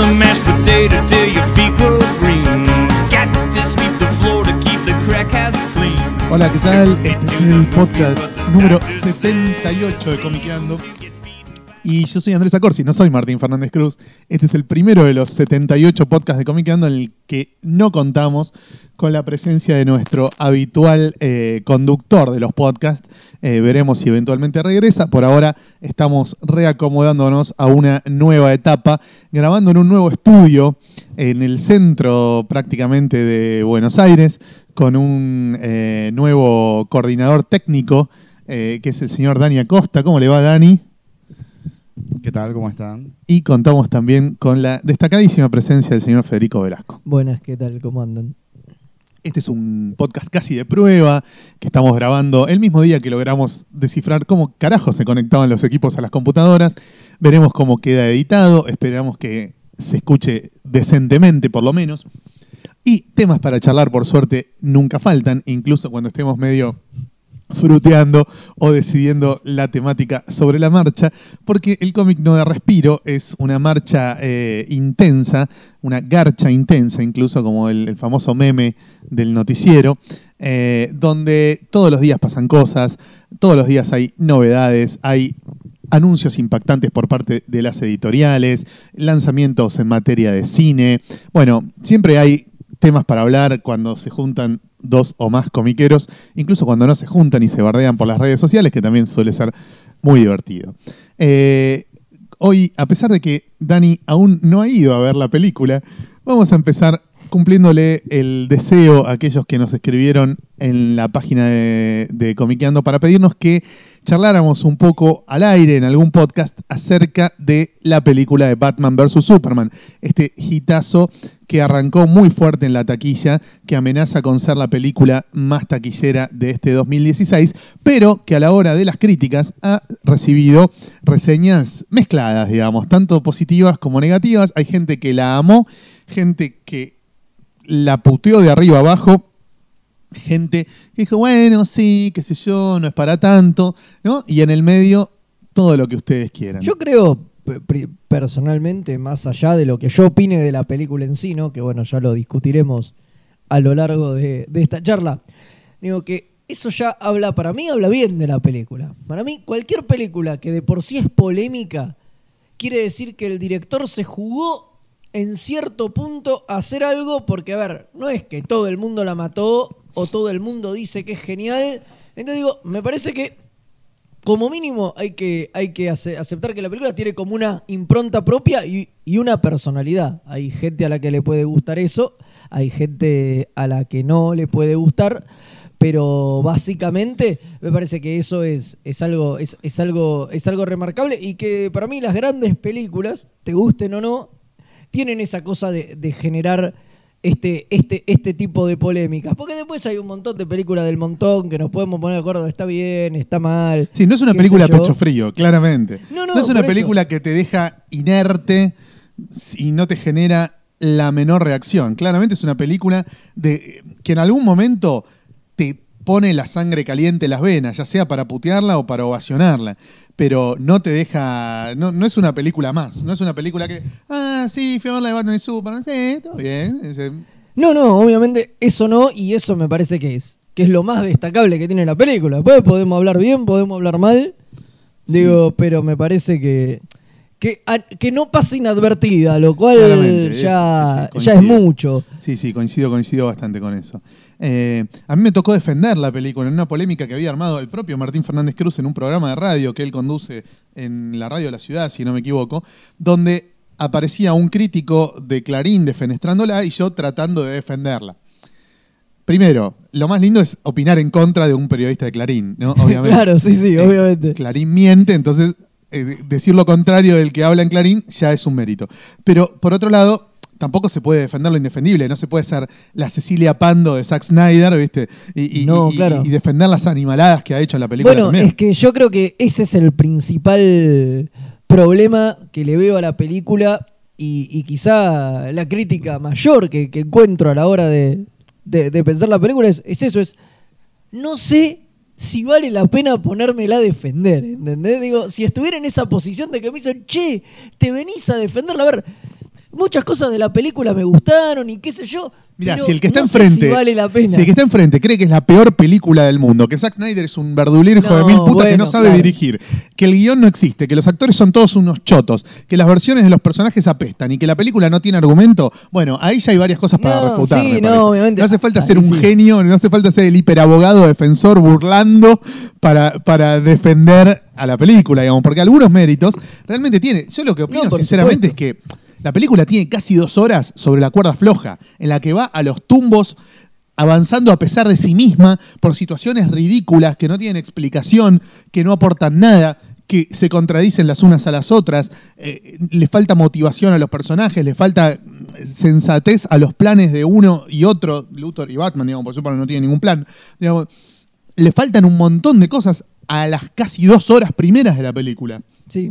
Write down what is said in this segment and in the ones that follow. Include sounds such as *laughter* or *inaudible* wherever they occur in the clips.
The mashed potato till your feet go green. Got to sweep the floor to keep the crack ass clean. Hola, ¿qué tal? Este es el podcast número 78 de Comiqueando. Y yo soy Andrés Acorsi, no soy Martín Fernández Cruz. Este es el primero de los 78 podcasts de Comiqueando en el que no contamos con la presencia de nuestro habitual eh, conductor de los podcasts. Eh, veremos si eventualmente regresa. Por ahora estamos reacomodándonos a una nueva etapa, grabando en un nuevo estudio en el centro prácticamente de Buenos Aires, con un eh, nuevo coordinador técnico, que es el señor Dani Acosta. ¿Cómo le va, Dani? ¿Qué tal? ¿Cómo están? Y contamos también con la destacadísima presencia del señor Federico Velasco. Buenas, ¿qué tal? ¿Cómo andan? Este es un podcast casi de prueba que estamos grabando el mismo día que logramos descifrar cómo carajo se conectaban los equipos a las computadoras. Veremos cómo queda editado, esperamos que se escuche decentemente por lo menos. Y temas para charlar, por suerte, nunca faltan, incluso cuando estemos medio fruteando o decidiendo la temática sobre la marcha, porque el cómic no da respiro, es una marcha eh, intensa, una garcha intensa, incluso como el, famoso meme del noticiero, eh, donde todos los días pasan cosas, todos los días hay novedades, hay anuncios impactantes por parte de las editoriales, lanzamientos en materia de cine, bueno, siempre hay temas para hablar cuando se juntan dos o más comiqueros, incluso cuando no se juntan y se bardean por las redes sociales, que también suele ser muy divertido. Eh, hoy, a pesar de que Dani aún no ha ido a ver la película, vamos a empezar cumpliéndole el deseo a aquellos que nos escribieron en la página de, de Comiqueando para pedirnos que charláramos un poco al aire en algún podcast acerca de la película de Batman vs. Superman, este hitazo que arrancó muy fuerte en la taquilla, que amenaza con ser la película más taquillera de este 2016, pero que a la hora de las críticas ha recibido reseñas mezcladas, digamos, tanto positivas como negativas. Hay gente que la amó, gente que la puteó de arriba abajo, gente que dijo, bueno, sí, qué sé yo, no es para tanto, ¿no? Y en el medio, todo lo que ustedes quieran. Yo creo, personalmente, más allá de lo que yo opine de la película en sí, ¿no? que bueno, ya lo discutiremos a lo largo de, de esta charla, digo que eso ya habla, para mí habla bien de la película. Para mí, cualquier película que de por sí es polémica, quiere decir que el director se jugó en cierto punto a hacer algo, porque a ver, no es que todo el mundo la mató o todo el mundo dice que es genial. Entonces digo, me parece que como mínimo hay que, hay que ace- aceptar que la película tiene como una impronta propia y, y una personalidad. Hay gente a la que le puede gustar eso, hay gente a la que no le puede gustar, pero básicamente me parece que eso es, es, algo, es, es algo, es algo remarcable y que para mí las grandes películas, te gusten o no, tienen esa cosa de generar este, este, este tipo de polémicas. Porque después hay un montón de películas del montón que nos podemos poner de acuerdo, está bien, está mal. Sí, no es una película pecho frío, claramente. No, no, es una eso. película que te deja inerte y no te genera la menor reacción. Claramente es una película de que en algún momento te pone la sangre caliente en las venas, ya sea para putearla o para ovacionarla. Pero no te deja. No, no es una película más. No es una película que. Ah, sí, fui a ver la de Batman y Superman. Sí, todo bien. Ese- No, no, obviamente eso no, y eso me parece que es, que es lo más destacable que tiene la película. Después podemos hablar bien, podemos hablar mal, digo, pero me parece que, que, a- que no pasa inadvertida, lo cual es- ya, sí, sí, ya es coincido. mucho. Sí, sí, coincido, coincido bastante con eso. Eh, a mí me tocó defender la película en una polémica que había armado el propio Martín Fernández Cruz en un programa de radio que él conduce en la radio de la ciudad, si no me equivoco, donde aparecía un crítico de Clarín defenestrándola y yo tratando de defenderla. Primero, lo más lindo es opinar en contra de un periodista de Clarín, ¿no? *laughs* Obviamente. Claro, sí, sí, Eh, obviamente. Clarín miente, entonces eh, decir lo contrario del que habla en Clarín ya es un mérito. Pero por otro lado, tampoco se puede defender lo indefendible, no se puede ser la Cecilia Pando de Zack Snyder, ¿viste? Y, y- No, y- claro. y defender las animaladas que ha hecho en la película Bueno, también. es que yo creo que ese es el principal problema que le veo a la película y, quizá la crítica mayor que, que encuentro a la hora de, de- de pensar la película es, es eso, es no sé si vale la pena ponérmela a defender, ¿entendés? Digo, si estuviera en esa posición de que me dicen, che, te venís a defenderla, a ver, muchas cosas de la película me gustaron y qué sé yo. Mira, si el que está no enfrente, si vale la pena. si el que está enfrente cree que es la peor película del mundo, que Zack Snyder es un verdulero hijo de mil putas que no sabe claro. dirigir, que el guion no existe, que los actores son todos unos chotos, que las versiones de los personajes apestan y que la película no tiene argumento, bueno, ahí ya hay varias cosas para No, refutar. sí, me no, obviamente. No hace falta ser un sí. genio, no hace falta ser el hiperabogado defensor burlando para, para defender a la película, digamos, porque algunos méritos realmente tiene. Yo lo que opino No, sinceramente supuesto. es que la película tiene casi dos horas sobre la cuerda floja, en la que va a los tumbos avanzando a pesar de sí misma por situaciones ridículas que no tienen explicación, que no aportan nada, que se contradicen las unas a las otras, eh, le falta motivación a los personajes, le falta mm, sensatez a los planes de uno y otro, Luthor y Batman, digamos, por Superman no tiene ningún plan, digamos, le faltan un montón de cosas a las casi dos horas primeras de la película. Sí.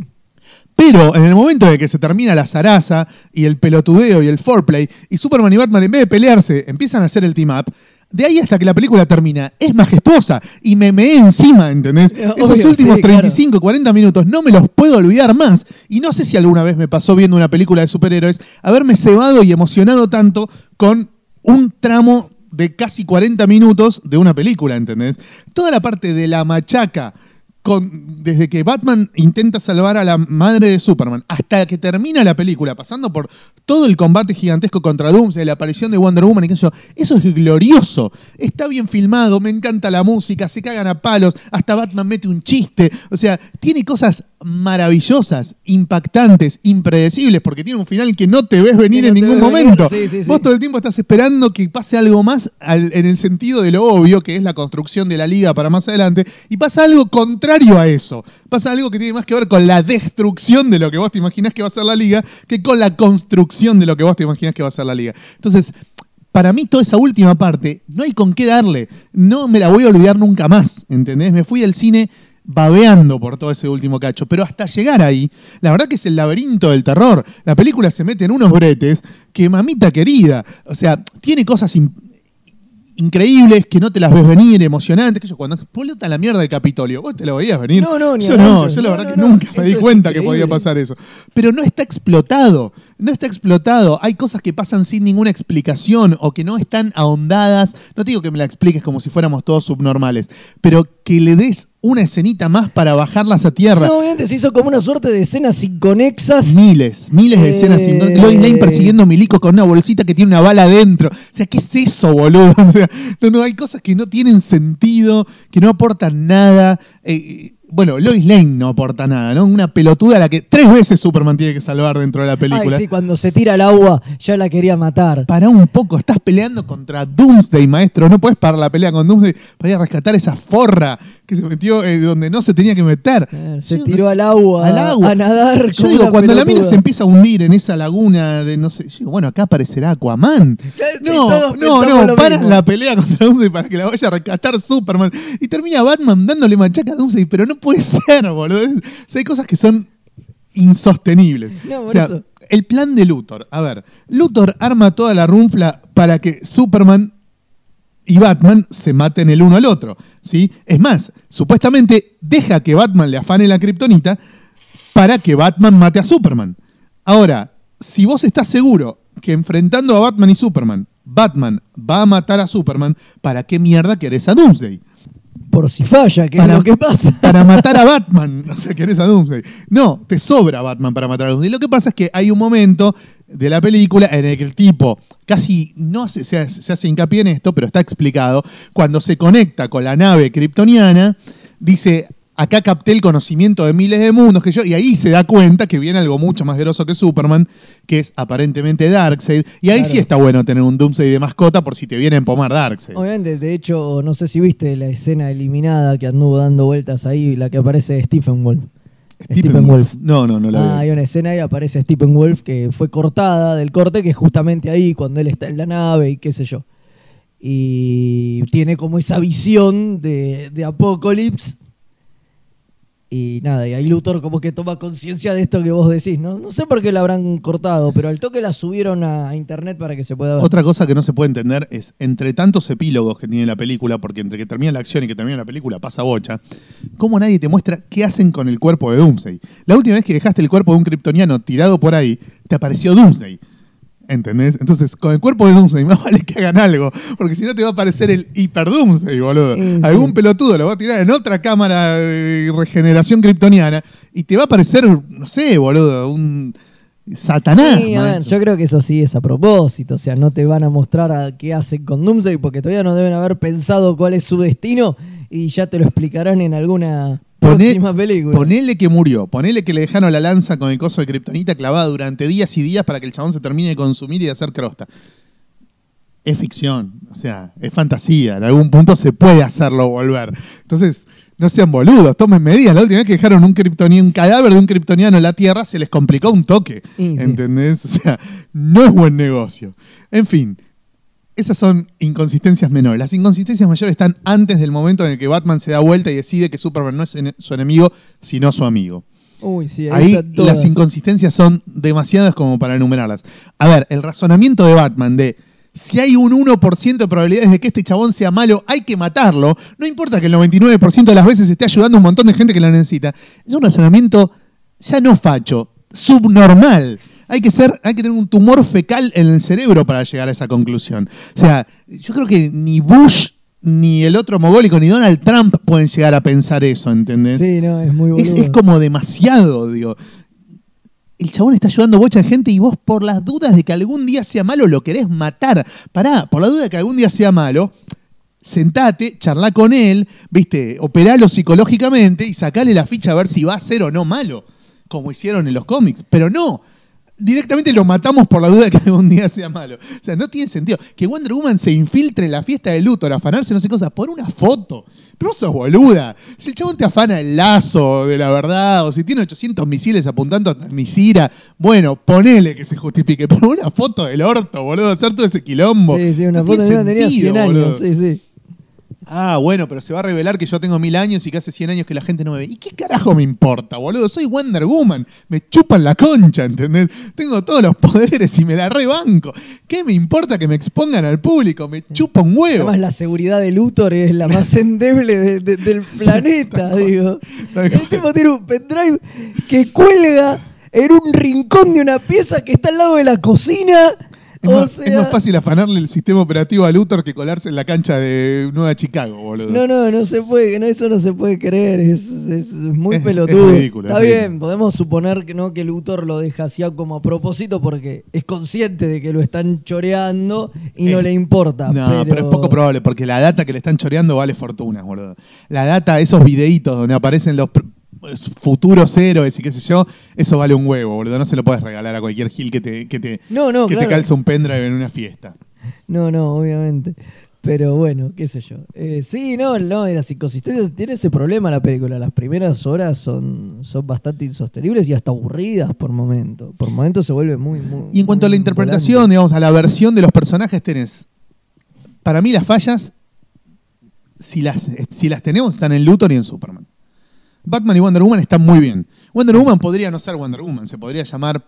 Pero en el momento de que se termina la zaraza y el pelotudeo y el foreplay, y Superman y Batman en vez de pelearse empiezan a hacer el team up, de ahí hasta que la película termina, es majestuosa y me meé encima, ¿entendés? Obvio, Esos últimos sí, claro. 35, 40 minutos no me los puedo olvidar más. Y no sé si alguna vez me pasó viendo una película de superhéroes haberme cebado y emocionado tanto con un tramo de casi 40 minutos de una película, ¿entendés? Toda la parte de la machaca, con, desde que Batman intenta salvar a la madre de Superman hasta que termina la película, pasando por todo el combate gigantesco contra Doomsday, la aparición de Wonder Woman y qué sé yo, eso es glorioso. Está bien filmado, me encanta la música, se cagan a palos, hasta Batman mete un chiste. O sea, tiene cosas maravillosas, impactantes, impredecibles, porque tiene un final que no te ves venir en ningún momento. sí, sí, sí. Vos todo el tiempo estás esperando que pase algo más al- en el sentido de lo obvio, que es la construcción de la liga para más adelante, y pasa algo contrario a eso. Pasa algo que tiene más que ver con la destrucción de lo que vos te imaginás que va a ser la liga, que con la construcción de lo que vos te imaginás que va a ser la liga. Entonces, para mí toda esa última parte, no hay con qué darle. No me la voy a olvidar nunca más, ¿entendés? Me fui del cine babeando por todo ese último cacho, pero hasta llegar ahí, la verdad que es el laberinto del terror. La película se mete en unos bretes que mamita querida, o sea, tiene cosas increíbles que no te las ves venir, emocionantes, que yo cuando explota la mierda del Capitolio, vos te lo veías venir. No, no, ni yo no, yo la No, verdad no, que nunca me di cuenta que podía pasar eso. Pero no está explotado, no está explotado. Hay cosas que pasan sin ninguna explicación o que no están ahondadas. No te digo que me la expliques como si fuéramos todos subnormales, pero que le des una escenita más para bajarlas a tierra. No, obviamente se hizo como una suerte de escenas inconexas. Miles, miles de Eh, escenas. sin- Lois Lane persiguiendo a Milico con una bolsita que tiene una bala adentro. O sea, ¿qué es eso, boludo? *laughs* O sea, no, no, hay cosas que no tienen sentido, que no aportan nada. Eh, eh, bueno, Lois Lane no aporta nada, ¿no? Una pelotuda a la que tres veces Superman tiene que salvar dentro de la película. Ay, sí, cuando se tira al agua ya la quería matar. Pará un poco, estás peleando contra Doomsday, maestro. No puedes parar la pelea con Doomsday para ir a rescatar esa forra que se metió eh, donde no se tenía que meter. Eh, se Yo- tiró al agua, al agua. a nadar. Yo digo, cuando la mina se empieza a hundir en esa laguna de no sé, yo digo, bueno, acá aparecerá Aquaman. *laughs* No, no, no, mismo. la pelea contra Doomsday para que la vaya a rescatar Superman. Y termina Batman dándole machaca a Doomsday, pero no puede ser, boludo. Es- o sea, hay cosas que son insostenibles. No, por o sea, eso. el plan de Luthor. A ver, Luthor arma toda la runfla para que Superman y Batman se maten el uno al otro. ¿sí? Es más, supuestamente deja que Batman le afane la kriptonita para que Batman mate a Superman. Ahora, si vos estás seguro que enfrentando a Batman y Superman, Batman va a matar a Superman, ¿para qué mierda querés a Doomsday? Por si falla, que Para- es lo que pasa. *laughs* Para matar a *laughs* Batman, o sea, querés a Doomsday. No, te sobra Batman para matar a Doomsday. Lo que pasa es que hay un momento de la película en el que el tipo casi no se, hace, se hace hincapié en esto, pero está explicado. Cuando se conecta con la nave kryptoniana, dice. Acá capté el conocimiento de miles de mundos que yo, y ahí se da cuenta que viene algo mucho más grosso que Superman, que es aparentemente Darkseid. Y ahí Claro. sí está bueno tener un Doomsday de mascota por si te viene a empomar Darkseid. Obviamente, de hecho, no sé si viste la escena eliminada que anduvo dando vueltas ahí, la que aparece Stephen Wolf. Steppenwolf. No, no, no la Ah, hay una escena y aparece Steppenwolf que fue cortada del corte, que es justamente ahí cuando él está en la nave y qué sé yo. Y tiene como esa visión de, de Apocalypse. Y nada, y ahí Luthor como que toma conciencia de esto que vos decís. ¿no? no sé por qué la habrán cortado, pero al toque la subieron a internet para que se pueda ver. Otra cosa que no se puede entender es, entre tantos epílogos que tiene la película, porque entre que termina la acción y que termina la película pasa bocha, ¿cómo nadie te muestra qué hacen con el cuerpo de Doomsday? La última vez que dejaste el cuerpo de un kryptoniano tirado por ahí, te apareció Doomsday. ¿Entendés? Entonces, con el cuerpo de Doomsday, *laughs* más vale que hagan algo, porque si no te va a aparecer el hiper Doomsday, boludo. Sí, sí. Algún pelotudo lo va a tirar en otra cámara de regeneración kryptoniana y te va a aparecer, no sé, boludo, un Satanás. Sí, a ver, yo creo que eso sí es a propósito, o sea, no te van a mostrar a qué hacen con Doomsday porque todavía no deben haber pensado cuál es su destino y ya te lo explicarán en alguna Poné- próxima película. Ponele que murió, ponele que le dejaron la lanza con el coso de kriptonita clavada durante días y días para que el chabón se termine de consumir y de hacer crosta. Es ficción, o sea, es fantasía. En algún punto se puede hacerlo volver. Entonces, no sean boludos, tomen medidas. La última vez que dejaron un, un cadáver de un kryptoniano en la Tierra se les complicó un toque. Sí. ¿Entendés? O sea, no es buen negocio. En fin, esas son inconsistencias menores. Las inconsistencias mayores están antes del momento en el que Batman se da vuelta y decide que Superman no es su enemigo, sino su amigo. Uy, sí, ahí, Ahí las inconsistencias son demasiadas como para enumerarlas. A ver, el razonamiento de Batman de si hay un 1% de probabilidades de que este chabón sea malo, hay que matarlo. No importa que el 99% de las veces esté ayudando a un montón de gente que lo necesita. Es un razonamiento ya no facho, subnormal. Hay que, ser, hay que tener un tumor fecal en el cerebro para llegar a esa conclusión. O sea, yo creo que ni Bush, ni el otro mogólico, ni Donald Trump pueden llegar a pensar eso, ¿entendés? Sí, no, es muy Es, es como demasiado, digo. El chabón está ayudando a mucha gente y vos por las dudas de que algún día sea malo lo querés matar. Pará, por la duda de que algún día sea malo, sentate, charlá con él, viste, operalo psicológicamente y sacale la ficha a ver si va a ser o no malo, como hicieron en los cómics. Pero no, directamente lo matamos por la duda de que algún día sea malo. O sea, no tiene sentido. Que Wonder Woman se infiltre en la fiesta de Luthor, a afanarse no sé cosas, por una foto. Pero vos sos boluda. Si el chabón te afana el lazo de la verdad, o si tiene 800 misiles apuntando a Misira, bueno, ponele que se justifique. Pero una foto del orto, boludo, hacer todo ese quilombo. Sí, sí, una No foto de tenía sentido, 100 años, boludo. sí, sí. Ah, bueno, pero se va a revelar que yo tengo mil años y que hace 100 años que la gente no me ve. ¿Y qué carajo me importa, boludo? Soy Wonder Woman. Me chupan la concha, ¿entendés? Tengo todos los *laughs* poderes y me la rebanco. ¿Qué me importa que me expongan al público? Me chupa un huevo. Además, la seguridad de Luthor es la más endeble de- de- del *laughs* planeta, digo. El tipo tiene un pendrive que cuelga en un rincón de una pieza que está al lado de la cocina. Es, más, sea, es más fácil afanarle el sistema operativo a Luthor que colarse en la cancha de Nueva Chicago, boludo. No, no, no se puede, no, eso no se puede creer, es, muy pelotudo. es ridículo, Está es bien, ridículo. podemos suponer que no que Luthor lo deja así como a propósito porque es consciente de que lo están choreando y no le importa. No, pero... pero, es poco probable, porque la data que le están choreando vale fortunas, boludo. La data, esos videitos donde aparecen los futuros héroes y qué sé yo, eso vale un huevo, boludo. No se lo puedes regalar a cualquier gil que te, que te, No, no, que te calza un pendrive en una fiesta. No, no, obviamente. Pero bueno, qué sé yo. Eh, sí, no, no, las inconsistencias tiene ese problema la película. Las primeras horas son, son bastante insostenibles y hasta aburridas por momento. Por momento se vuelve muy, muy. Y en cuanto a la interpretación, volante. digamos, a la versión de los personajes, tenés. Para mí, las fallas, si las, si las tenemos, están en Luthor y en Superman. Batman y Wonder Woman están muy bien. Wonder Woman podría no ser Wonder Woman, se podría llamar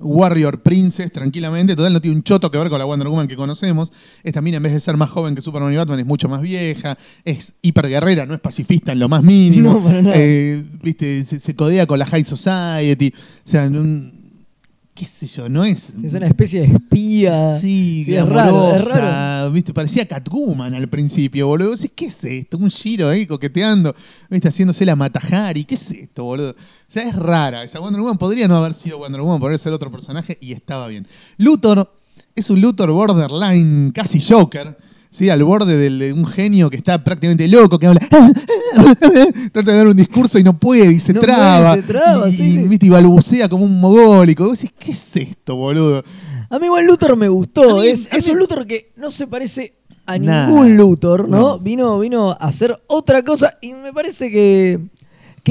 Warrior Princess tranquilamente. Total, no tiene un choto que ver con la Wonder Woman que conocemos. Esta mina, en vez de ser más joven que Superman y Batman, es mucho más vieja. Es hiperguerrera, no es pacifista en lo más mínimo. *laughs* No, para nada. Eh, ¿viste? Se, se codea con la High Society. O sea, un- qué sé yo, no es. Es una especie de espía. Sí, Sí, es raro, es ¿viste? Parecía Catwoman al principio, boludo. ¿Qué es esto? Un giro ahí coqueteando, ¿viste? Haciéndose la Matajari. ¿Qué es esto, boludo? O sea, es rara. Esa Wonder Woman podría no haber sido Wonder Woman, podría ser otro personaje y estaba bien. Luthor es un Luthor borderline, casi Joker. Sí, al borde del- de un genio que está prácticamente loco, que habla, trata de dar un discurso y no puede, y se No puede, traba, se traba, y, sí, y, sí. ¿viste? y balbucea como un mogólico. Decís, ¿qué es esto, boludo? A mí igual Luthor me gustó. Mí- es, a es mí- un Luthor que no se parece a ningún Luthor, ¿no? No. Vino, vino a hacer otra cosa y me parece que,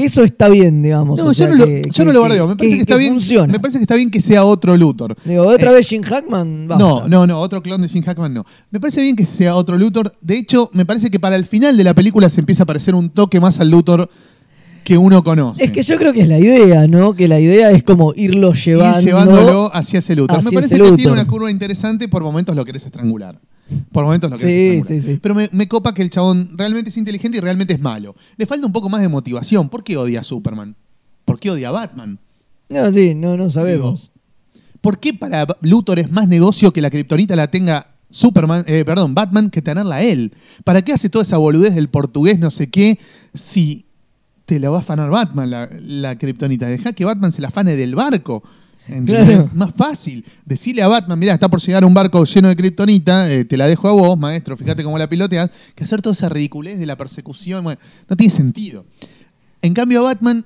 que eso está bien, digamos. No, o yo, sea, no lo, que- yo no que- lo bardeo. Me parece que, está bien. funciona. Me parece que está bien que sea otro Luthor. Digo, otra Eh, vez Jim Hackman, basta. No, no, no, otro clon de Jim Hackman no. Me parece bien que sea otro Luthor. De hecho, me parece que para el final de la película se empieza a parecer un toque más al Luthor que uno conoce. Es que yo creo que es la idea, ¿no? Que la idea es como irlo llevando. Ir llevándolo hacia ese Luthor. hacia Me parece que Luthor. tiene una curva interesante, por momentos lo querés estrangular. Por momentos lo querés Sí, sí, sí. Pero me, me copa que el chabón realmente es inteligente y realmente es malo. Le falta un poco más de motivación. ¿Por qué odia a Superman? ¿Por qué odia a Batman? No, sí, no, no sabemos. ¿Por qué para Luthor es más negocio que la kriptonita la tenga Superman, eh, perdón, Batman que tenerla él? ¿Para qué hace toda esa boludez del portugués no sé qué si te la va a afanar Batman la, la kriptonita? Deja que Batman se la afane del barco. ¿Entendés? Claro. Es *laughs* más fácil. Decirle a Batman, mira, está por llegar un barco lleno de kriptonita, eh, te la dejo a vos, maestro, fíjate cómo la piloteas, que hacer toda esa ridiculez de la persecución, bueno, no tiene sentido. En cambio, a Batman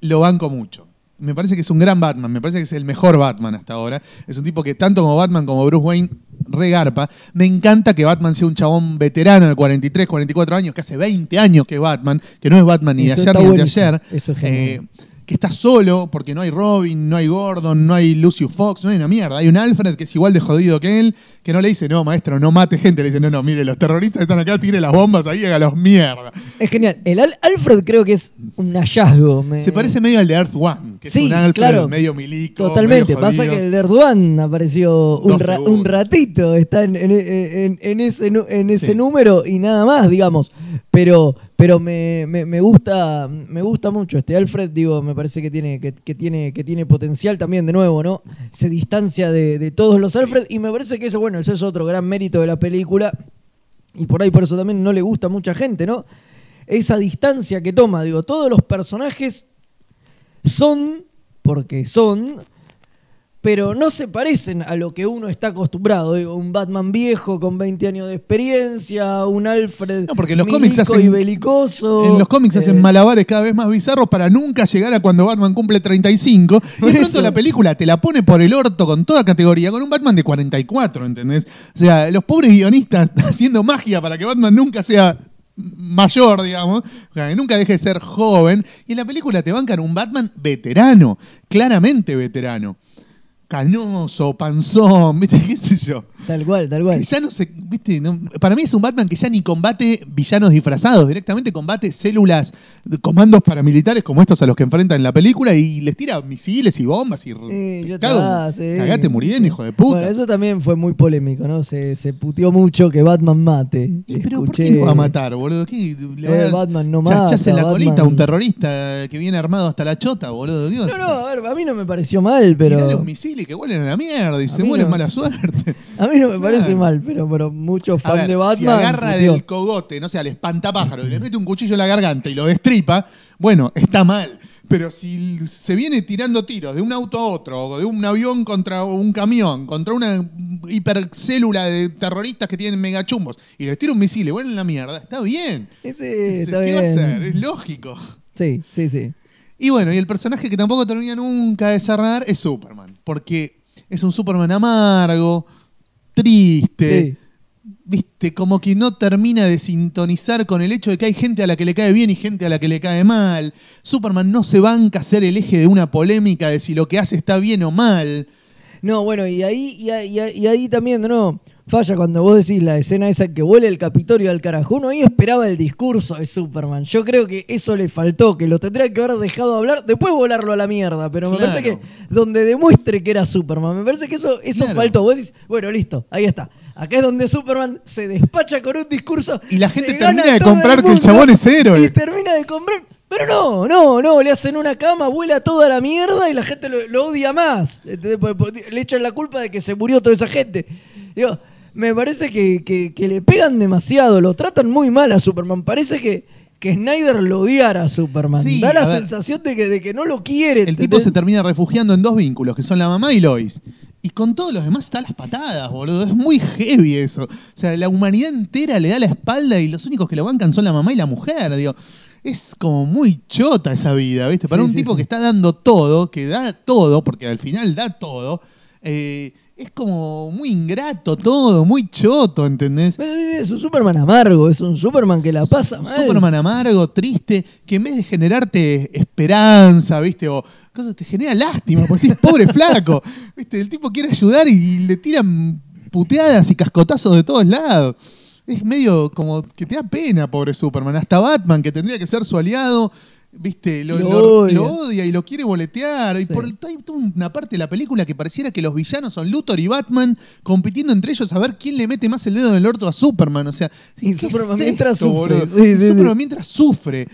lo banco mucho. Me parece que es un gran Batman, me parece que es el mejor Batman hasta ahora. Es un tipo que tanto como Batman como Bruce Wayne regarpa. Me encanta que Batman sea un chabón veterano de 43, 44 años, que hace 20 años que Batman, que no es Batman ni de ayer ni de ayer. Eso es genial. Eh, que está solo porque no hay Robin, no hay Gordon, no hay Lucius Fox, no hay una mierda. Hay un Alfred que es igual de jodido que él, que no le dice, no, maestro, no mate gente. Le dice, no, no, mire, los terroristas están acá, tire las bombas ahí, hágalos mierda. Es genial. El Al- Alfred creo que es un hallazgo. me- Se parece medio al de Earth One, que Sí, es un Alfred claro. medio milico. Totalmente. medio Pasa que el de Erdogan apareció un, ra- un ratito. Está en, en- en- en ese, en ese Sí. número y nada más, digamos. Pero, pero me, me- me gusta, me gusta mucho. Este Alfred, digo, me parece que tiene, que, que tiene, que tiene potencial también, de nuevo, ¿no? Se distancia de, de todos los Alfred. Y me parece que eso, bueno, eso es otro gran mérito de la película. Y por ahí por eso también no le gusta a mucha gente, ¿no? Esa distancia que toma, digo, todos los personajes son, porque son, pero no se parecen a lo que uno está acostumbrado. Digo, un Batman viejo con 20 años de experiencia, un Alfred No, porque en los cómics hacen- y belicoso. En los cómics eh, hacen malabares cada vez más bizarros para nunca llegar a cuando Batman cumple 35. Y de pronto la película te la pone por el orto con toda categoría, con un Batman de 44, ¿entendés? O sea, los pobres guionistas *laughs* haciendo magia para que Batman nunca sea mayor, digamos, que nunca deje de ser joven. Y en la película te bancan un Batman veterano, claramente veterano. Canoso, panzón, *laughs* ¿viste? ¿Qué sé yo? Tal cual, tal cual. Que ya no se, viste, No- para mí es un Batman que ya ni combate villanos disfrazados, directamente combate células, comandos paramilitares como estos a los que enfrenta en la película y les tira misiles y bombas y Sí, cago- está, sí. cagate muriendo, hijo de puta. Bueno, eso también fue muy polémico, ¿no? Se, se puteó mucho que Batman mate. Sí, pero ¿por qué no va a matar, boludo? ¿Qué, le va a Eh, dar Batman no chachas en mata, la colita a un terrorista que viene armado hasta la chota, boludo? ¿Qué vas No, a no, a ver, a mí no me pareció mal, Tirá pero. los misiles que vuelen a la mierda y A se mueren no. mala suerte. *laughs* A mí no me parece mal, pero, pero muchos A fans de Batman. si agarra del cogote, no sé, al espantapájaro y le mete un cuchillo en la garganta y lo destripa, bueno, está mal. Pero si se viene tirando tiros de un auto a otro, o de un avión contra un camión, contra una hipercélula de terroristas que tienen megachumbos, y les tira un misil y vuelven la mierda, está bien. Ese está ¿Qué bien. va a hacer? Es lógico. Sí, sí, sí. Y bueno, y el personaje que tampoco termina nunca de cerrar es Superman. Porque es un Superman amargo, triste, Sí. viste, como que no termina de sintonizar con el hecho de que hay gente a la que le cae bien y gente a la que le cae mal. Superman no se banca a ser el eje de una polémica de si lo que hace está bien o mal. No, bueno, y ahí, y ahí, y ahí- y ahí también, ¿no? Falla cuando vos decís la escena esa que vuela el Capitolio al carajo. Uno ahí esperaba el discurso de Superman. Yo creo que eso le faltó, que lo tendría que haber dejado hablar, después volarlo a la mierda. Pero me Claro. parece que donde demuestre que era Superman, me parece que eso, eso Claro. faltó. Vos decís, bueno, listo, ahí está. Acá es donde Superman se despacha con un discurso. Y la gente termina de comprar que el chabón es héroe. Y termina de comprar. Pero no, no, no, le hacen una cama, vuela toda la mierda y la gente lo, lo odia más. Porque- porque Le echan la culpa de que se murió toda esa gente. Digo, me parece que, que- que le pegan demasiado, lo tratan muy mal a Superman. Parece que, que Snyder lo odiara a Superman. Sí, da la ver. sensación de que, de que no lo quiere. El tipo se termina refugiando en dos vínculos, que son la mamá y Lois. Y con todos los demás está a las patadas, boludo. Es muy heavy eso. O sea, la humanidad entera le da la espalda y los únicos que lo bancan son la mamá y la mujer. Digo, es como muy chota esa vida, ¿viste? Para Sí, un sí, tipo que está dando todo, que da todo, porque al final da todo, eh, es como muy ingrato todo, muy choto, ¿entendés? Es un Superman amargo, es un Superman que la pasa Un mal. Superman amargo, triste, que en vez de generarte esperanza, ¿viste? O cosas te genera lástima, porque es pobre *laughs* flaco, ¿viste? El tipo quiere ayudar y le tiran puteadas y cascotazos de todos lados. Es medio como que te da pena, pobre Superman. Hasta Batman, que tendría que ser su aliado, ¿viste? Lo, Lo lo- odia. lo odia y lo quiere boletear. Y Sí. por hay toda una parte de la película que pareciera que los villanos son Luthor y Batman compitiendo entre ellos a ver quién le mete más el dedo en el orto a Superman. O sea, Y ¿qué Superman es mientras esto, sufre. boludo? Sí, sí, Superman sí. mientras sufre.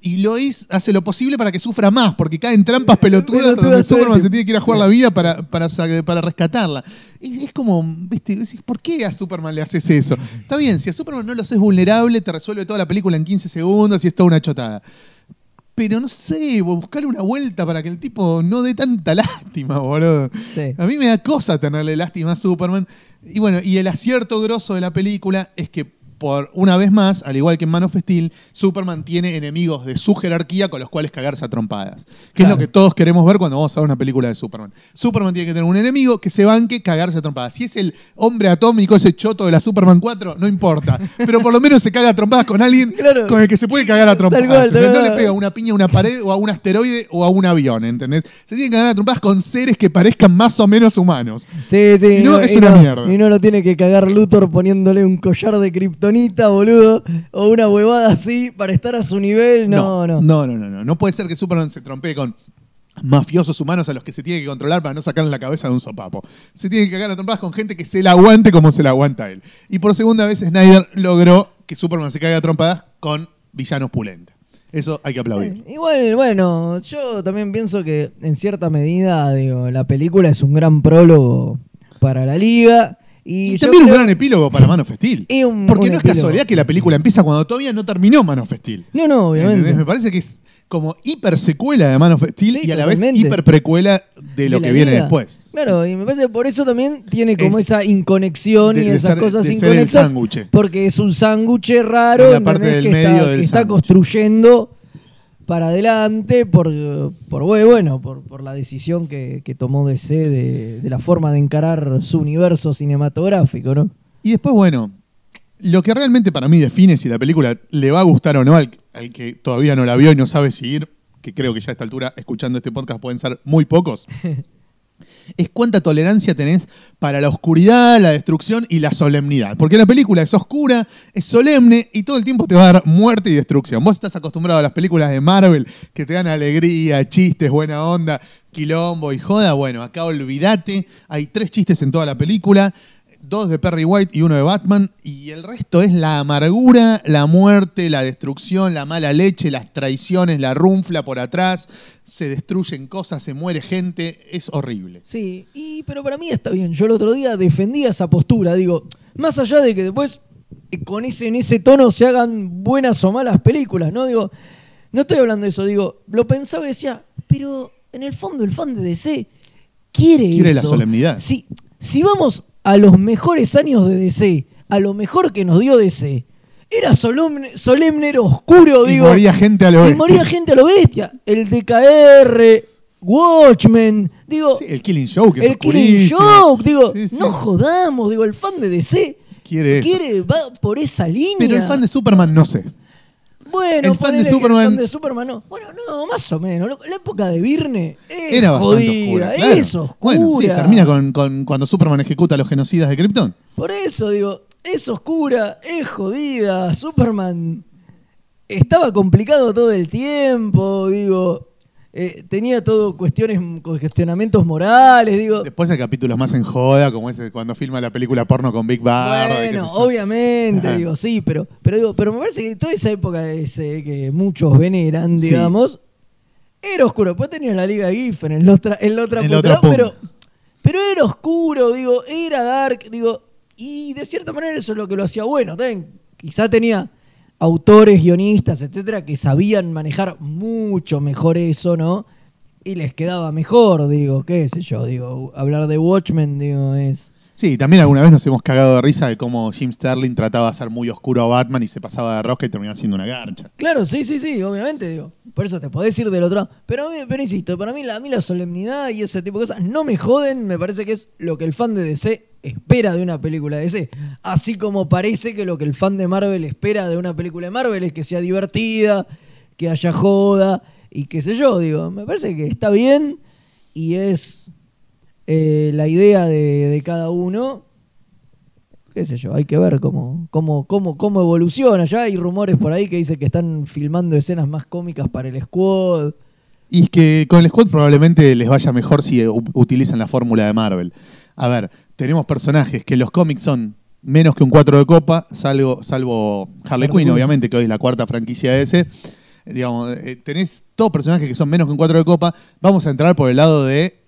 Y Lois hace lo posible para que sufra más, porque cae en trampas pelotudas Pelotudas donde Superman se tiene que ir a jugar la vida para, para, para rescatarla. Es, es como, ¿viste? ¿por qué a Superman le haces eso? Está bien, si a Superman no lo haces vulnerable, te resuelve toda la película en 15 segundos y es toda una chotada. Pero no sé, buscarle una vuelta para que el tipo no dé tanta *laughs* lástima, boludo. Sí. A mí me da cosa tenerle lástima a Superman. Y bueno, y el acierto grosso de la película es que por una vez más, al igual que en Man of Steel, Superman tiene enemigos de su jerarquía con los cuales cagarse a trompadas. Que es lo que todos queremos ver cuando vamos a ver una película de Superman. Superman tiene que tener un enemigo que se banque cagarse a trompadas. Si es el hombre atómico, ese choto de la Superman 4, no importa. *laughs* Pero por lo menos se caga a trompadas con alguien Claro. con el que se puede cagar a trompadas. no le pega una piña a una pared o a un asteroide o a un avión, ¿entendés? Se tiene que cagar a trompadas con seres que parezcan más o menos humanos. Sí, sí. Y no, es una mierda. Y no lo tiene que cagar Luthor poniéndole un collar de kriptonita, boludo. O una huevada así para estar a su nivel. No, no. No, no, no, no. No puede ser que Superman se trompee con mafiosos humanos a los que se tiene que controlar para no sacarle la cabeza de un sopapo. Se tiene que cagar a trompadas con gente que se la aguante como se la aguanta él. Y por segunda vez Snyder logró que Superman se caiga a trompadas con villanos pulentes. Eso hay que aplaudir. Igual, bueno, yo también pienso que en cierta medida, digo, la película es un gran prólogo para la liga. Y, también un gran epílogo para Man of Steel. Y un- Porque un no es casualidad que la película empieza cuando todavía no terminó Man of Steel. No, no, obviamente. ¿Entendés? Me parece que es como hiper secuela de Man of Steel Sí, y a la vez hiper precuela de lo de que viene después. Claro, y me parece que por eso también tiene como Es esa inconexión de- y esas ser- cosas inconexas. Porque es un sándwich raro En la parte del que, medio está, del que está construyendo para adelante por, por bueno, por, por la decisión que, que tomó DC de, de la forma de encarar su universo cinematográfico, ¿no? Y después, bueno, lo que realmente para mí define si la película le va a gustar o no al, al que todavía no la vio y no sabe seguir, que creo que ya a esta altura, escuchando este podcast, pueden ser muy pocos, *laughs* es cuánta tolerancia tenés para la oscuridad, la destrucción y la solemnidad. Porque la película es oscura, es solemne y todo el tiempo te va a dar muerte y destrucción. Vos estás acostumbrado a las películas de Marvel que te dan alegría, chistes, buena onda, quilombo y joda. Bueno, acá olvídate, hay tres chistes en toda la película. Dos de Perry White y uno de Batman, y el resto es la amargura, la muerte, la destrucción, la mala leche, las traiciones, la runfla por atrás, se destruyen cosas, se muere gente, es horrible. Sí, y, pero para mí está bien. Yo el otro día defendía esa postura. Digo, más allá de que después eh, con ese, en ese tono se hagan buenas o malas películas, ¿no? Digo, no estoy hablando de eso. Digo, lo pensaba y decía, pero en el fondo el fan de DC quiere Quiere la solemnidad. Si, si vamos a los mejores años de DC, a lo mejor que nos dio DC, era solemne, solemne era oscuro, Y digo. moría gente a lo y bestia. moría gente a lo bestia. El DKR, Watchmen, digo, Sí, el Killing es el Killing. Joke, digo, Sí, sí. no jodamos, digo, el fan de DC Quiere quiere, va por esa línea. Pero el fan de Superman no sé. Bueno, el fan de Superman- el fan de Superman no. Bueno, no, más o menos. La época de Virne es Era bastante jodida, oscura. claro. es oscura. Bueno, sí, termina con, con cuando Superman ejecuta a los genocidas de Krypton. Por eso digo, es oscura, es jodida. Superman estaba complicado todo el tiempo, digo. Eh, tenía todo cuestiones, cuestionamientos morales, digo. Después hay capítulos más en joda, como ese cuando filma la película porno con Big qué Bueno, obviamente, digo, sí, pero, pero digo, pero me parece que toda esa época ese que muchos veneran, Sí. digamos, era oscuro. Después tenía la Liga Giffen en la otra, en la otra punta. pero, pero era oscuro, digo, era dark, digo, y de cierta manera eso es lo que lo hacía bueno. también. Quizá tenía autores, guionistas, etcétera, que sabían manejar mucho mejor eso, ¿no? Y les quedaba mejor, digo, qué sé yo, digo, hablar de Watchmen, digo, es Sí, también alguna vez nos hemos cagado de risa de cómo Jim Sterling trataba de hacer muy oscuro a Batman y se pasaba de rosca y terminaba siendo una garcha. Claro, sí, sí, sí, obviamente, digo. Por eso te podés ir del otro lado. Pero, mí- pero insisto, para mí la, a mí la solemnidad y ese tipo de cosas no me joden, me parece que es lo que el fan de DC espera de una película de DC. Así como parece que lo que el fan de Marvel espera de una película de Marvel es que sea divertida, que haya joda y qué sé yo, digo. Me parece que está bien y es eh, la idea de, de cada uno qué sé yo, hay que ver cómo, cómo, cómo, cómo evoluciona. Ya hay rumores por ahí que dicen que están filmando escenas más cómicas para el squad. Y es que con el Squad probablemente les vaya mejor si utilizan la fórmula de Marvel. A ver, tenemos personajes que los cómics son menos que un 4 de copa, salvo, salvo Harley Quinn, obviamente, que hoy es la cuarta franquicia de ese. Digamos, eh, tenés todos personajes que son menos que un 4 de copa. Vamos a entrar por el lado de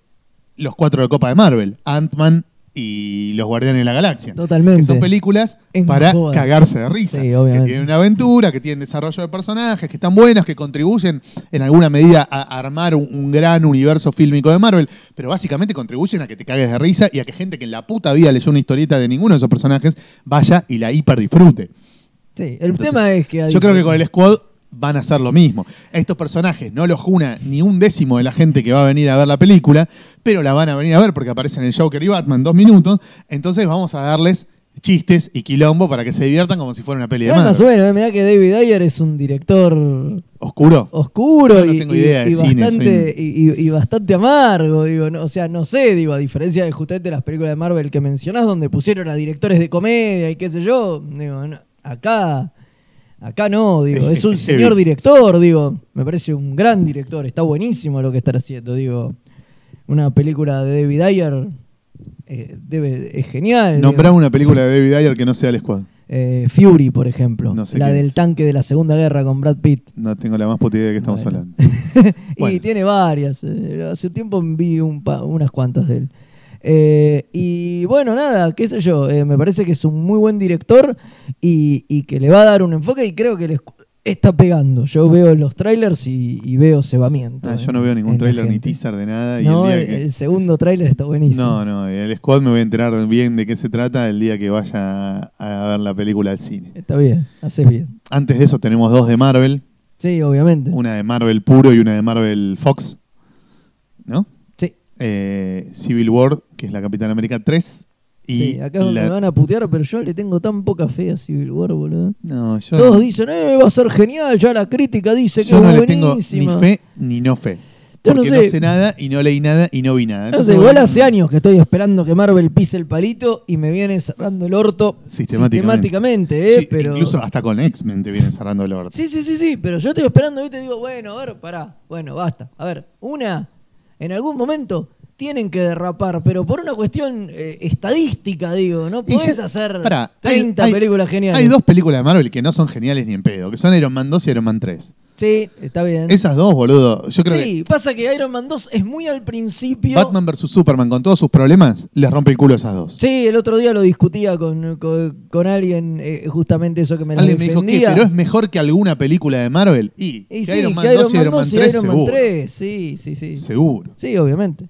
los 4 de copa de Marvel. Ant-Man y los Guardianes de la Galaxia. Totalmente. Que son películas para cagarse de risa. Sí, que obviamente. tienen una aventura, que tienen desarrollo de personajes, que están buenas, que contribuyen en alguna medida a armar un, un gran universo fílmico de Marvel, pero básicamente contribuyen a que te cagues de risa y a que gente que en la puta vida leyó una historieta de ninguno de esos personajes vaya y la hiper disfrute. Sí, el Entonces, tema es que... hay- Yo creo que con el Squad van a hacer lo mismo. Estos personajes no los juna ni un décimo de la gente que va a venir a ver la película, pero la van a venir a ver porque aparecen el Joker y Batman dos minutos. Entonces vamos a darles chistes y quilombo para que se diviertan como si fuera una peli de más Marvel. menos, eh, me da que David Ayer es un director ¿Oscuro? oscuro no y, tengo y- idea de y cine, bastante, soy y, y- y bastante amargo, digo, no- o sea, no sé, digo, a diferencia de justamente las películas de Marvel que mencionás, donde pusieron a directores de comedia y qué sé yo, digo, acá, acá no, digo, es un *laughs* señor director, digo, me parece un gran director, está buenísimo lo que están haciendo, digo, una película de David Ayer eh, debe, es genial. digo. Nombrame una película de David Ayer que no sea el Squad. Eh, Fury, por ejemplo, No sé la del es. tanque de la Segunda Guerra con Brad Pitt. No tengo la más puta idea de qué estamos Bueno. hablando. *laughs* y Bueno. tiene varias. eh, Hace tiempo vi un pa- unas cuantas de él. Eh, y bueno, nada, qué sé yo. eh, me parece que es un muy buen director y, y que le va a dar un enfoque y creo que le escu- está pegando. Yo veo los trailers y, y veo cebamiento. Ah, eh, yo no veo ningún tráiler ni teaser de nada. Y No, el el, día que... el segundo tráiler está buenísimo. No, no, el Squad me voy a enterar bien de qué se trata el día que vaya a ver la película al cine. Está bien, haces bien. Antes de eso tenemos dos de Marvel, Sí, obviamente. una de Marvel puro y una de Marvel Fox, ¿no? Eh, Civil War, que es la Capitán América 3. Y sí, acá es donde la- me van a putear, pero yo le tengo tan poca fe a Civil War, boludo. No, yo, Todos dicen, eh, va a ser genial, ya la crítica dice que yo es no le tengo ni buenísima. fe ni no fe. Yo no Porque no sé. sé. nada y no leí nada y no vi nada. No Entonces, sé, igual hace años que estoy esperando que Marvel pise el palito y me viene cerrando el orto Sistemáticamente. sistemáticamente, ¿eh? sí, pero... Incluso hasta con X-Men te vienen cerrando el orto. Sí, sí, sí, sí, pero yo estoy esperando y te digo, bueno, a ver, pará, bueno, basta. A ver, una, en algún momento tienen que derrapar, pero por una cuestión eh, estadística, digo, no ya- hacer pará, hay- 30 hay- películas geniales. Hay dos películas de Marvel que no son geniales ni en pedo, que son Iron Man 2 y Iron Man 3. Sí, está bien. Esas dos, boludo. Yo creo sí, pasa que Iron Man 2 es muy al principio... Batman vs Superman con todos sus problemas les rompe el culo a esas dos. Sí, el otro día lo discutía con, con, con alguien, eh, justamente eso que me la Alguien me dijo que, pero es mejor que alguna película de Marvel. Y, Y que sí, Iron Man que 2 y Iron Man 3, Iron Man seguro. 3, sí, sí, sí. Seguro. Sí, obviamente.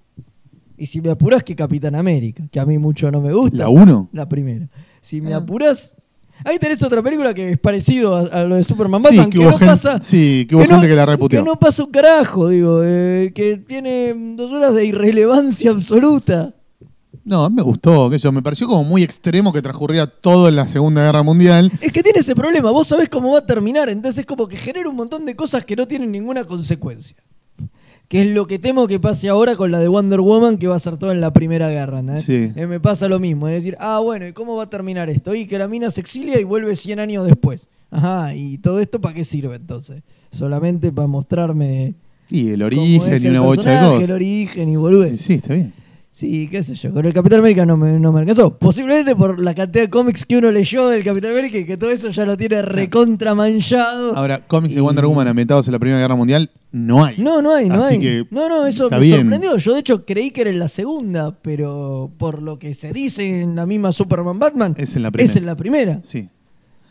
Y si me apurás que Capitán América, que a mí mucho no me gusta. ¿La 1? La primera. Si me Ah. apurás... Ahí tenés otra película que es parecido a, a lo de Superman Sí, Batman, que que, no gente- pasa... sí, que hubo gente que la reputeó. Que no pasa un carajo, digo, eh, que tiene dos horas de irrelevancia absoluta. No, me gustó, que yo me pareció como muy extremo que transcurría todo en la Segunda Guerra Mundial. Es que tiene ese problema, vos sabés cómo va a terminar, entonces es como que genera un montón de cosas que no tienen ninguna consecuencia. Que es lo que temo que pase ahora con la de Wonder Woman, que va a ser todo en la primera guerra. ¿no? Sí. Eh, me pasa lo mismo, es decir, ah, bueno, ¿y cómo va a terminar esto? Y que la mina se exilia y vuelve 100 años después. Ajá, ¿y todo esto para qué sirve entonces? Solamente para mostrarme Y el origen es y el una bocha de cosas. el origen y boludez. Sí, está bien. Sí, qué sé yo. Con el Capitán América no me, no me alcanzó. Posiblemente por la cantidad de cómics que uno leyó del Capitán América y que todo eso ya lo tiene recontra manchado. Ahora, cómics de Wonder Woman ambientados en la Primera Guerra Mundial, no hay. No, no hay, no Así hay. que no, no, eso me bien. sorprendió. Yo de hecho creí que era en la segunda, pero por lo que se dice en la misma Superman Batman, Es en la primera. es en la primera. Sí.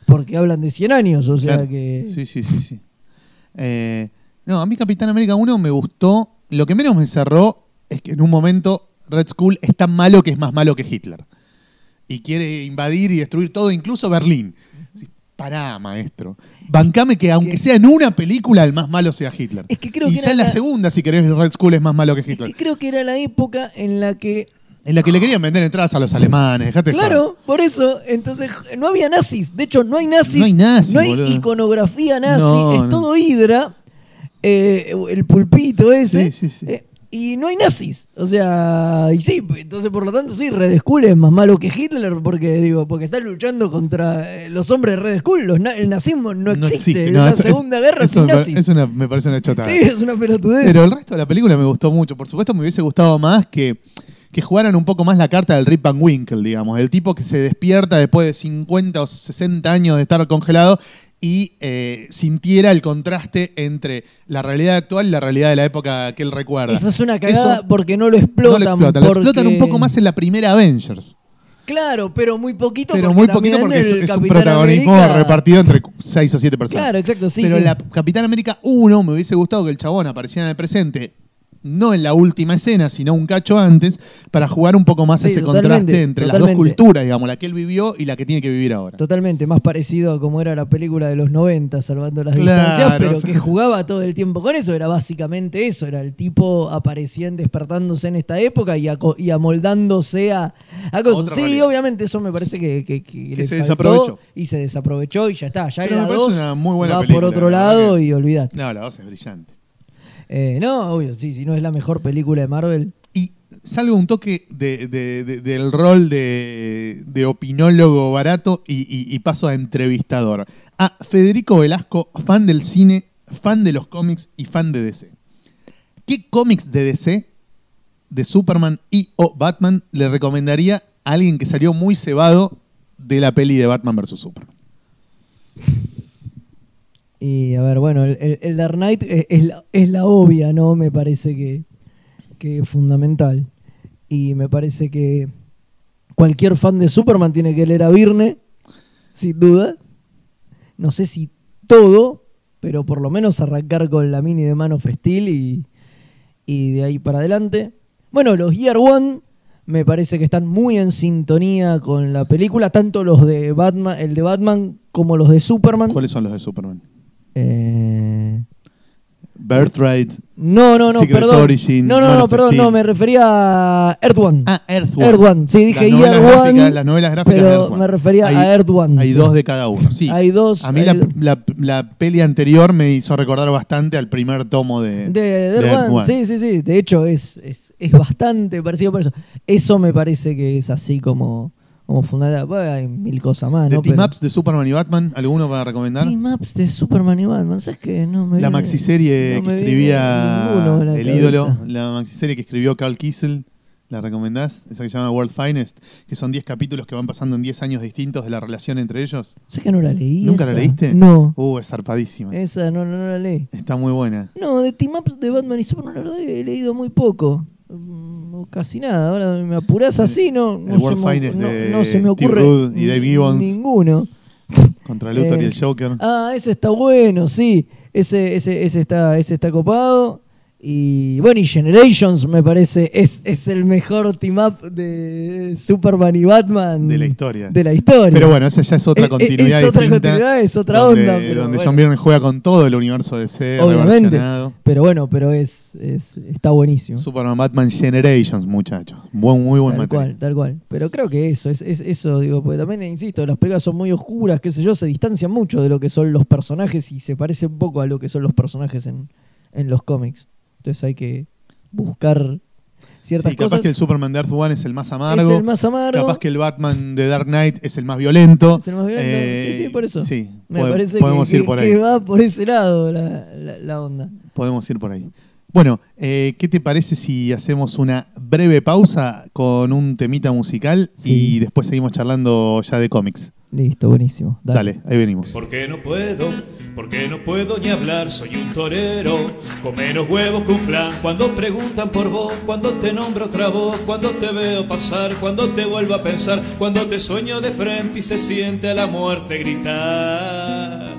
Porque hablan de 100 años, o sea Claro. que... Sí, sí, sí, sí. Eh, no, a mí Capitán América 1 me gustó. Lo que menos me cerró es que en un momento Red Skull es tan malo que es más malo que Hitler. y quiere invadir y destruir todo, incluso Berlín. Pará, maestro. Bancame que aunque Que- sea en una película el más malo sea Hitler. Es que creo y que ya en la, la- segunda, si querés, Red Skull es más malo que Es Hitler. que creo que era la época en la que En la que le querían vender entradas a los alemanes, dejate joder. Claro, por eso, entonces no había nazis. De hecho, no hay nazis. No hay nazis, No hay boludo. iconografía nazi. No, es no. todo Hydra. eh, el pulpito ese. Sí, sí, sí. eh, y no hay nazis. O sea, y sí, entonces por lo tanto sí, Red Skull es más malo que Hitler porque digo, porque está luchando contra eh, los hombres de Red Skull. Los na- el nazismo no existe. No, la eso- Segunda es- Guerra sin me, nazis. es una, me parece una chotada. sí, es una pelotudez. Pero el resto de la película me gustó mucho. Por supuesto, me hubiese gustado más que, que jugaran un poco más la carta del Rip Van Winkle, digamos. El tipo que se despierta después de 50 o 60 años de estar congelado y eh, sintiera el contraste entre la realidad actual y la realidad de la época que él recuerda. Eso es una cagada Eso porque no lo no explotan. lo explotan. Lo explotan un poco más en la primera Avengers. Claro, pero muy poquito. Pero muy poquito porque es, un protagonismo América- repartido entre 6 o 7 personas. Claro, exacto, sí. Pero sí. la Capitán América 1 me hubiese gustado que el chabón apareciera en el presente, no en la última escena, sino un cacho antes, para jugar un poco más Sí, ese contraste entre las dos culturas, digamos, la que él vivió y la que tiene que vivir ahora. Totalmente, más parecido a como era la película de los 90, salvando las Claro, distancias, pero o sea- que jugaba todo el tiempo con eso. Era básicamente eso, era el tipo apareciendo, despertándose en esta época y, y amoldándose a, a cosas. Sí, realidad. obviamente eso me parece que, que, que le se desaprovechó. Y se desaprovechó y ya está. Ya Pero era me dos, una muy buena va película, por otro lado que- y olvidate. No, la 2 es brillante. Eh, no, obvio, sí, si no es la mejor película de Marvel. Y salgo un toque de- de- de- del rol de, de opinólogo barato y, y- y paso a entrevistador. A Federico Velasco, fan del cine, fan de los cómics y fan de DC. ¿Qué cómics de DC, de Superman y o Batman, le recomendaría a alguien que salió muy cebado de la peli de Batman vs. Superman? *laughs* Y a ver, bueno, el, Dark Knight es, la, es la obvia, ¿no? Me parece que, que es fundamental. Y me parece que cualquier fan de Superman tiene que leer a Virne, sin duda. No sé si todo, pero por lo menos arrancar con la mini de Man of Steel y, y de ahí para adelante. Bueno, los Year One me parece que están muy en sintonía con la película, tanto los de Batman, el de Batman como los de Superman. ¿Cuáles son los de Superman? Eh, Birthright. no, no, no, Secret perdón. Origin, no, no, no, perdón, no, me refería a Earth One. Ah, Earth One. Earth One, sí, dije gráficas, One, las novelas gráficas de pero Earth One. me refería Hay- a Earth One. Hay sí. dos de cada uno, sí. Hay dos. A mí la, la- la peli anterior me hizo recordar bastante al primer tomo de, De, de de Earth Earth One, One. sí, sí, sí. De hecho, es, es, es bastante parecido por eso. Eso me parece que es así como, como fundamental. Bueno, hay mil cosas más, De ¿no? Team Pero- Ups de Superman y Batman, ¿alguno va a recomendar? Team Ups de Superman y Batman. ¿Sabes qué? No me La viene- maxiserie no que me viene escribía ninguno a la el cabeza. ídolo, la maxiserie que escribió Carl Kiesel, ¿la recomendás? Esa que se llama World Finest, que son 10 capítulos que van pasando en 10 años distintos de la relación entre ellos. ¿Sabes que no la leí? ¿Nunca la esa? leíste? No. Uh, es zarpadísima. Esa no, no, no la leí. Está muy buena. No, de Team Ups de Batman y Superman, la verdad que he leído muy poco. Mm, casi nada. Ahora me apurás así, no, no, el World se, me, Finest no, de no se me Steve ocurre y Dave ninguno. *laughs* Contra Luthor y Eh, el Joker. Ah, ese está bueno, sí. Ese, ese, ese está, ese está copado. Y bueno, y Generations me parece es, es el mejor team up de Superman y Batman De la historia. De la historia. Pero bueno, esa ya es otra Es- es- continuidad es otra continuidad, es otra donde, onda, pero donde bueno. John Byrne juega con todo el universo de DC Obviamente. Pero bueno, pero es, es está buenísimo. Superman Batman Generations, muchachos. Buen, muy buen tal material. cual, tal cual. Pero creo que eso, es, es eso, digo, porque también, insisto, las películas son muy oscuras, qué sé yo, se distancian mucho de lo que son los personajes y se parece un poco a lo que son los personajes en, en los cómics. Entonces hay que buscar ciertas Sí, capaz cosas. que el Superman de Earth One es el más amargo. es el más amargo. Capaz que el Batman de Dark Knight es el más violento. Es el más violento. Eh, sí, sí, por eso. Sí, Me pode- parece podemos que, ir que- por que ahí. va por ese lado la, la- la onda. Podemos ir por ahí. Bueno, eh, ¿qué te parece si hacemos una breve pausa con un temita musical Sí. y después seguimos charlando ya de cómics? Listo, buenísimo. Dale. Dale, ahí venimos. Porque no puedo, porque no puedo ni hablar, soy un torero, con menos huevos que un flan. Cuando preguntan por vos, cuando te nombro otra voz, cuando te veo pasar, cuando te vuelvo a pensar, cuando te sueño de frente y se siente a la muerte gritar.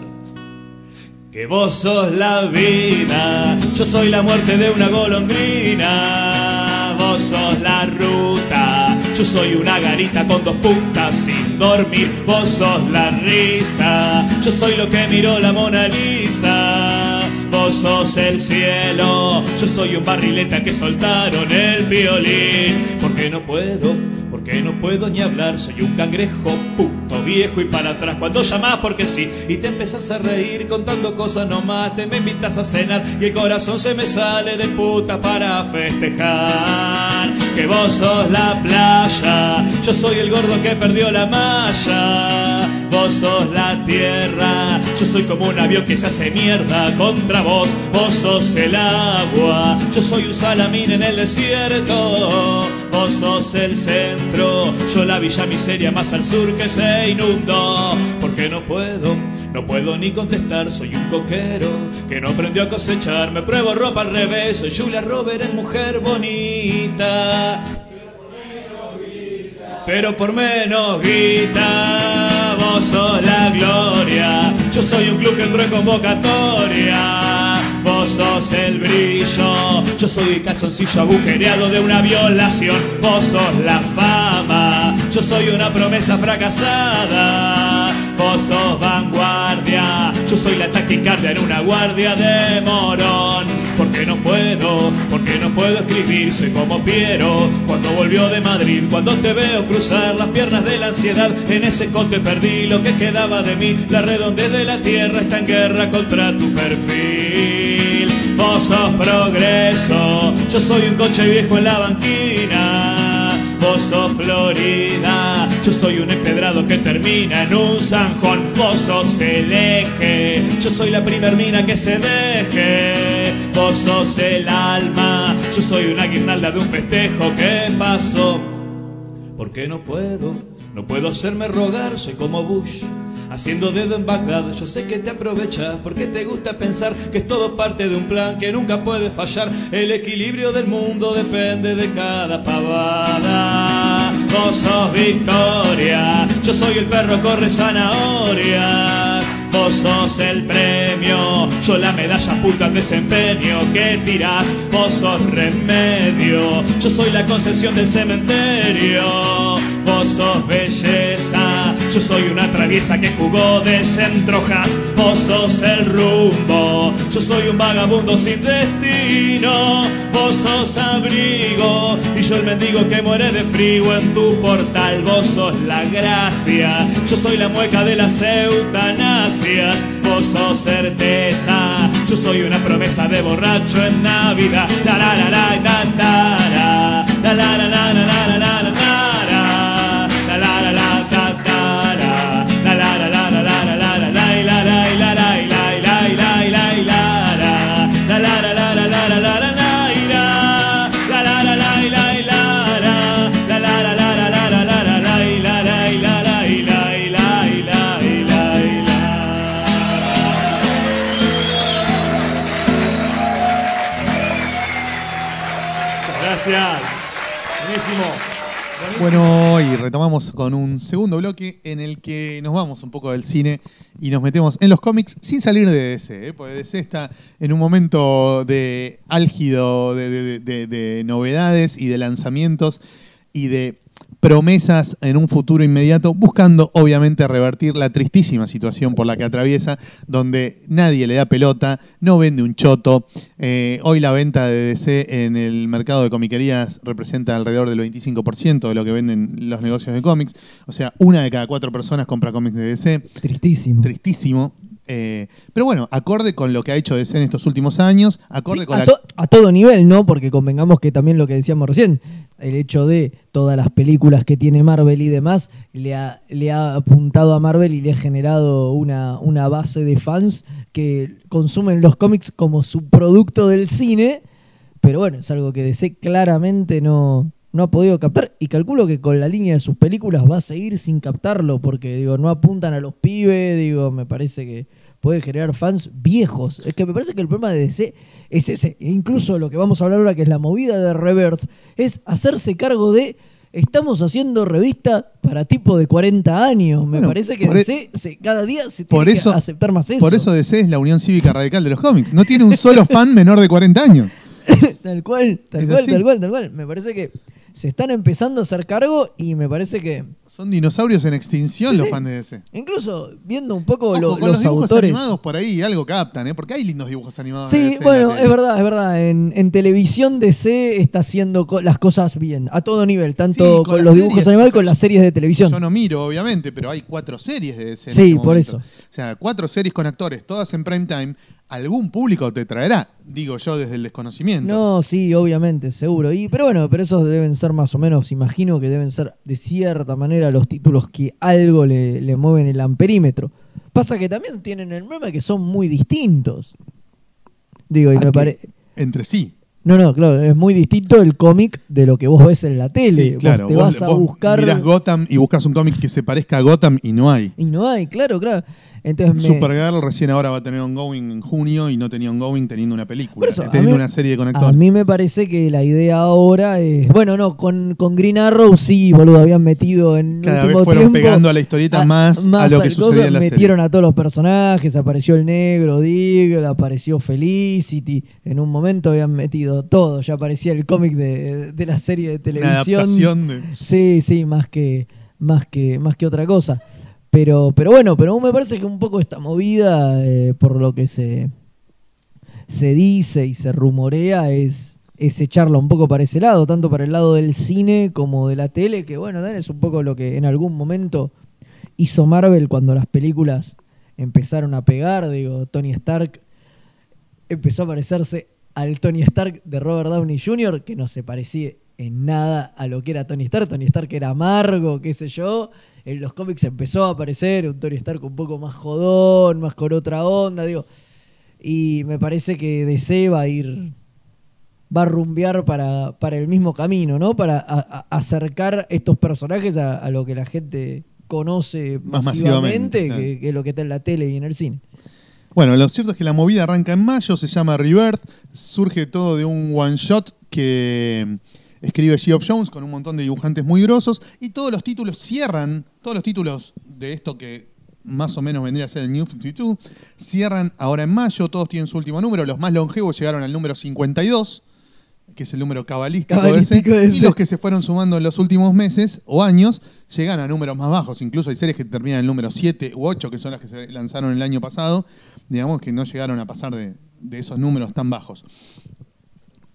Que vos sos la vida, yo soy la muerte de una golondrina. Vos sos la ruta, yo soy una garita con dos puntas sin dormir. Vos sos la risa. Yo soy lo que miró la Mona Lisa. Sos el cielo. Yo soy un barrilete que soltaron el violín. Porque no puedo, porque no puedo ni hablar. Soy un cangrejo puto viejo y para atrás cuando llamás porque sí. Y te empezás a reír contando cosas nomás. Te me invitas a cenar y el corazón se me sale de puta para festejar. Que vos sos la playa. Yo soy el gordo que perdió la malla. Vos sos la tierra, yo soy como un avión que se hace mierda contra vos. Vos sos el agua, yo soy un salamín en el desierto. Vos sos el centro, yo la villa miseria más al sur que se inundó. Porque no puedo, no puedo ni contestar, soy un coquero que no aprendió a cosechar. Me pruebo ropa al revés, soy Julia Robert en mujer bonita. Pero por menos guita, vos la gloria. Yo soy un club que entró en convocatoria. Vos sos el brillo. Yo soy el calzoncillo agujereado de una violación. Vos sos la fama. Yo soy una promesa fracasada. Vos sos vanguardia. Yo soy la taquicardia en una guardia de morón. Porque no puedo, porque no puedo escribir. Soy como Piero cuando volvió de Madrid. Cuando te veo cruzar las piernas de la ansiedad, en ese cote perdí lo que quedaba de mí. La redondez de la tierra está en guerra contra tu perfil. Vos sos progreso, yo soy un coche viejo en la banquina. Vos sos Florida, yo soy un empedrado que termina en un zanjón. Vos sos el eje, yo soy la primer mina que se deje. El alma, yo soy una guirnalda de un festejo que pasó. Porque no puedo, no puedo hacerme rogar, soy como Bush. Haciendo dedo en Bagdad, yo sé que te aprovechas porque te gusta pensar que es todo parte de un plan que nunca puede fallar. El equilibrio del mundo depende de cada pavada. Vos victoria, yo soy el perro corre zanahorias. Vos sos el premio, yo la medalla puta al desempeño que tirás. Vos sos remedio, yo soy la concesión del cementerio. Vos sos belleza, yo soy una traviesa que jugó de centrojas. Vos sos el rumbo, yo soy un vagabundo sin destino. Vos sos abrigo y yo el mendigo que muere de frío en tu portal. Vos sos la gracia, yo soy la mueca de las eutanasias. Vos sos certeza, yo soy una promesa de borracho en Navidad. La la la la la la la la la Bueno, y retomamos con un segundo bloque en el que nos vamos un poco del cine y nos metemos en los cómics sin salir de DC, ¿eh? porque DC está en un momento de álgido de, de- de- de novedades y de lanzamientos y de promesas en un futuro inmediato, buscando obviamente revertir la tristísima situación por la que atraviesa, donde nadie le da pelota, no vende un choto. Eh, hoy la venta de DC en el mercado de comiquerías representa alrededor del 25% de lo que venden los negocios de cómics. O sea, una de cada cuatro personas compra cómics de DC Tristísimo. tristísimo. Eh, pero bueno, acorde con lo que ha hecho DC en estos últimos años, acorde Sí, con a, la... to- a todo nivel, ¿no? Porque convengamos que también lo que decíamos recién, el hecho de todas las películas que tiene Marvel y demás, le ha, le ha apuntado a Marvel y le ha generado una, una base de fans que consumen los cómics como su producto del cine, pero bueno, es algo que DC claramente no, no ha podido captar y calculo que con la línea de sus películas va a seguir sin captarlo porque digo, no apuntan a los pibes, digo, me parece que puede generar fans viejos. Es que me parece que el problema de DC es ese, e incluso lo que vamos a hablar ahora que es la movida de Rebirth, es hacerse cargo de estamos haciendo revista para tipo de 40 años. Me Bueno, parece que e- DC se- cada día se por tiene eso- que aceptar más eso. Por eso DC es la Unión Cívica Radical de los cómics. No tiene un solo fan menor de 40 años. *laughs* tal cual, tal Es cual, así. tal cual, tal cual. Me parece que se están empezando a hacer cargo y me parece que Son dinosaurios en extinción Sí, los sí. fans de DC. incluso viendo un poco Ojo, lo- con los, los, dibujos autores. animados por ahí algo captan, ¿eh? Porque hay lindos dibujos animados. de Sí, DC en la bueno, es verdad, es verdad. En, en televisión DC está haciendo co- las cosas bien, a todo nivel, tanto Sí, con los dibujos series. animados y con las series de televisión. Yo no miro, obviamente, pero hay cuatro series de DC. en Sí, este por eso. O sea, cuatro series con actores, todas en prime time. Algún público te traerá, digo yo desde el desconocimiento. No, sí, obviamente, seguro. Y, pero bueno, pero esos deben ser más o menos, imagino que deben ser de cierta manera los títulos que algo le, le mueven el amperímetro. Pasa que también tienen el problema que son muy distintos. Digo, y ¿A me parece... Entre sí. No, no, claro, es muy distinto el cómic de lo que vos ves en la tele. Sí, claro. Vos te Vos- vas a vos buscar... mirás Gotham y buscas un cómic que se parezca a Gotham y no hay. Y no hay, claro, claro. Entonces me... Supergirl recién ahora va a tener ongoing en junio y no tenía ongoing teniendo una película, eso, a teniendo mí- una serie con A actores. mí me parece que la idea ahora es. Bueno, no, con, con Green Arrow sí, boludo, habían metido en Cada último vez fueron tiempo pegando a la historieta más, a lo que sucedía en la Metieron serie. a todos los personajes, apareció el negro, Diggle, apareció Felicity. En un momento habían metido todo, ya aparecía el cómic de, de la serie de Una televisión. adaptación de... Sí, sí, más que, más que, más que otra cosa. Pero, pero bueno, pero me parece que un poco esta movida, eh, por lo que se, se dice y se rumorea, es, es echarla un poco para ese lado, tanto para el lado del cine como de la tele, que bueno, es un poco lo que en algún momento hizo Marvel cuando las películas empezaron a pegar, digo, Tony Stark empezó a parecerse al Tony Stark de Robert Downey Jr., que no se parecía en nada a lo que era Tony Stark. Tony Stark era amargo, qué sé yo. En los cómics empezó a aparecer un Tony Stark un poco más jodón, más con otra onda, digo. Y me parece que DC va a ir, va a rumbear para, para el mismo camino, ¿no? Para a- a- acercar estos personajes a, a lo que la gente conoce Más masivamente, masivamente, claro. que, que lo que está en la tele y en el cine. Bueno, lo cierto es que la movida arranca en mayo, se llama Rebirth, surge todo de un one shot que escribe Geoff Jones con un montón de dibujantes muy grosos y todos los títulos cierran, todos los títulos de esto que más o menos vendría a ser el New 52, cierran ahora en mayo, todos tienen su último número, los más longevos llegaron al número 52, que es el número cabalístico, Cabalístico ese, y los que se fueron sumando en los últimos meses o años llegan a números más bajos. Incluso hay series que terminan en el número 7 u 8, que son las que se lanzaron el año pasado, digamos que no llegaron a pasar de, de esos números tan bajos.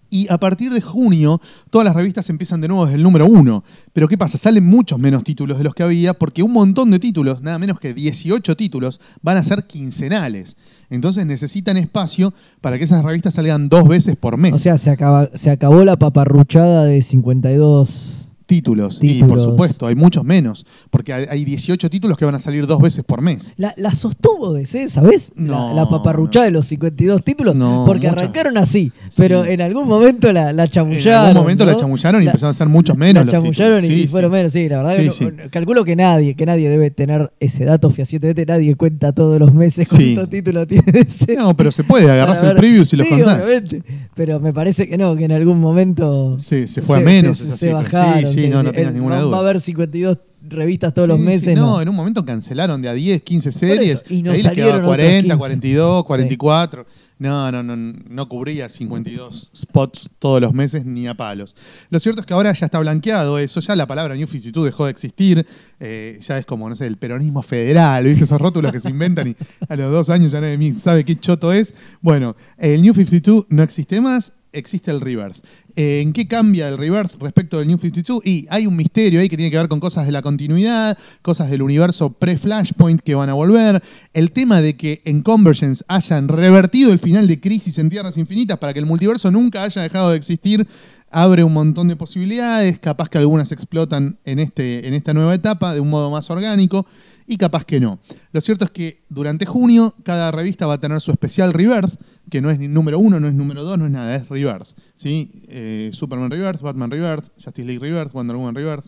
Y a partir de junio, todas las revistas empiezan de nuevo desde el número 1. Pero ¿qué pasa? Salen muchos menos títulos de los que había, porque un montón de títulos, nada menos que 18 títulos, van a ser quincenales. Entonces necesitan espacio para que esas revistas salgan dos veces por mes. O sea, se, acaba, se acabó la paparruchada de 52. Títulos. Y por supuesto, hay muchos menos, porque hay hay 18 títulos que van a salir dos veces por mes. La, la sostuvo DC, ¿sabes? No, la, la paparruchada de los 52 títulos. No, porque muchas. arrancaron así. Pero Sí. en algún momento la, la En chamullaron. algún momento la chamullaron y empezaron a ser muchos menos La chamullaron y Sí, fueron sí. menos, sí, la verdad. Que calculo que nadie, que nadie debe tener ese dato fehacientemente. Nadie cuenta todos los meses Sí. cuántos títulos tiene DC. No, pero se puede, agarrás el preview y los contás. obviamente. Pero me parece que no, que en algún momento. Sí, se fue a menos esa se cifra. bajaron. Sí, no, no tengas ninguna duda. Va a haber 52 revistas todos los sí, meses. no, no. en un momento cancelaron de a 10, 15 series. y les salieron quedaba otros 40, 15. 42, 44. No, no, no, no cubría 52 spots todos los meses ni a palos. Lo cierto es que ahora ya está blanqueado eso, ya la palabra New 52 dejó de existir, eh, ya es como, no sé, el peronismo federal, ¿viste? Esos rótulos que se inventan y a los dos años ya nadie sabe qué choto es. Bueno, el New 52 no existe más, existe el Rebirth. Eh, ¿En qué cambia el Rebirth respecto del New 52? Y hay un misterio ahí que tiene que ver con cosas de la continuidad, cosas del universo pre-Flashpoint que van a volver, el tema de que en Convergence hayan revertido el final de Crisis en Tierras Infinitas para que el multiverso nunca haya dejado de existir, abre un montón de posibilidades, capaz que algunas explotan en, este, en esta nueva etapa de un modo más orgánico y capaz que no. Lo cierto es que durante junio cada revista va a tener su especial Rebirth, que no es ni número uno, no es número dos, no es nada, es Rebirth. ¿sí? Eh, Superman Rebirth, Batman Rebirth, Justice League Rebirth, Wonder Woman Rebirth,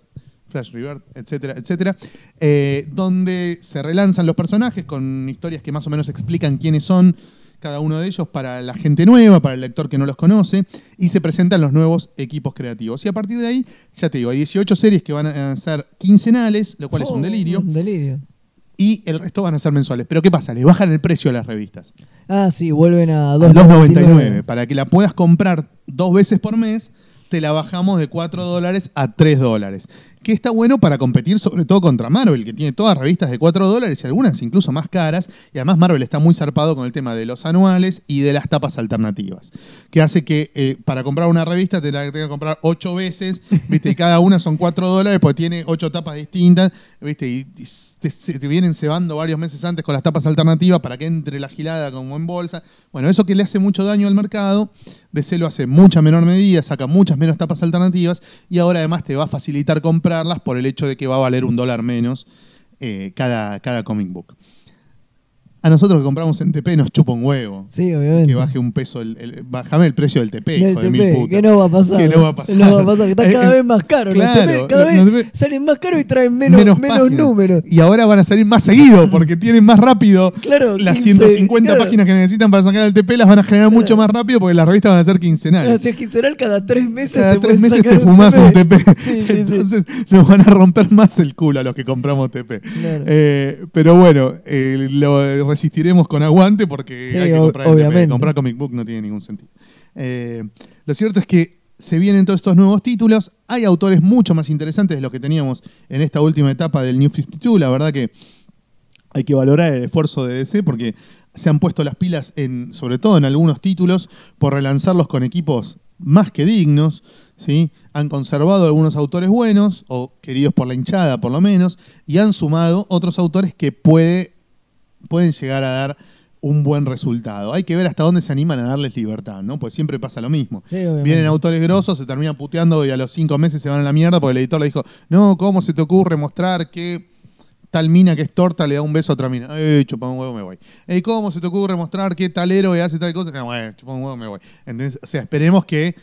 Flash Rebirth, etcétera, etcétera, eh, donde se relanzan los personajes con historias que más o menos explican quiénes son cada uno de ellos para la gente nueva, para el lector que no los conoce, y se presentan los nuevos equipos creativos. Y a partir de ahí, ya te digo, hay 18 series que van a ser quincenales, lo cual es un Oh, delirio, Un delirio. Y el resto van a ser mensuales. Pero ¿qué pasa? Le bajan el precio a las revistas. Ah, sí, vuelven a A 2.99. 2.99, para que la puedas comprar dos veces por mes, te la bajamos de 4 dólares a 3 dólares. Que está bueno para competir sobre todo contra Marvel, que tiene todas revistas de 4 dólares y algunas incluso más caras. Y además Marvel está muy zarpado con el tema de los anuales y de las tapas alternativas. Que hace que eh, para comprar una revista te la tengas que comprar 8 veces, ¿viste? Y cada una son 4 dólares, porque tiene 8 tapas distintas, ¿viste? Y, te, vienen cebando varios meses antes con las tapas alternativas para que entre la gilada como en bolsa. Bueno, eso que le hace mucho daño al mercado, DC lo hace mucha menor medida, saca muchas menos tapas alternativas y ahora además te va a facilitar comprarlas por el hecho de que va a valer un dólar menos eh, cada, cada comic book. A nosotros que compramos en TP nos chupa un huevo. Sí, obviamente. Que baje un peso, el, el- bajame el precio del TP, hijo de mil putas. que no va a pasar. Que no va a pasar. No va a pasar, que está cada Eh, vez más caro. claro, los TP cada los vez salen más caros y traen menos, menos, páginas. números. Y ahora van a salir más seguido porque tienen más rápido. Claro, las 15, 150 claro. páginas que necesitan para sacar el TP las van a generar mucho más rápido porque las revistas van a ser quincenales. O sea, quincenal cada tres meses Cada te tres meses te fumás un TP. Sí, sí, sí. Entonces nos van a romper más el culo a los que compramos TP. Claro. Eh, pero bueno, eh, lo resistiremos con aguante porque Sí, hay que comprar el. Comprar comic book no tiene ningún sentido. Eh, lo cierto es que se vienen todos estos nuevos títulos. Hay autores mucho más interesantes de los que teníamos en esta última etapa del New 52. La verdad que hay que valorar el esfuerzo de DC porque se han puesto las pilas en, sobre todo en algunos títulos, por relanzarlos con equipos más que dignos, ¿sí? Han conservado algunos autores buenos, o queridos por la hinchada por lo menos, y han sumado otros autores que puede, pueden llegar a dar un buen resultado. Hay que ver hasta dónde se animan a darles libertad, ¿no? Pues siempre pasa lo mismo. Sí. Vienen autores grosos, se terminan puteando y a los cinco meses se van a la mierda porque el editor le dijo, no, ¿cómo se te ocurre mostrar que tal mina que es torta le da un beso a otra mina? Eh, chupa un huevo, me voy. Eh, ¿Cómo se te ocurre mostrar que tal héroe hace tal cosa? No, eh, chupa un huevo, me voy. Entonces, o sea, esperemos que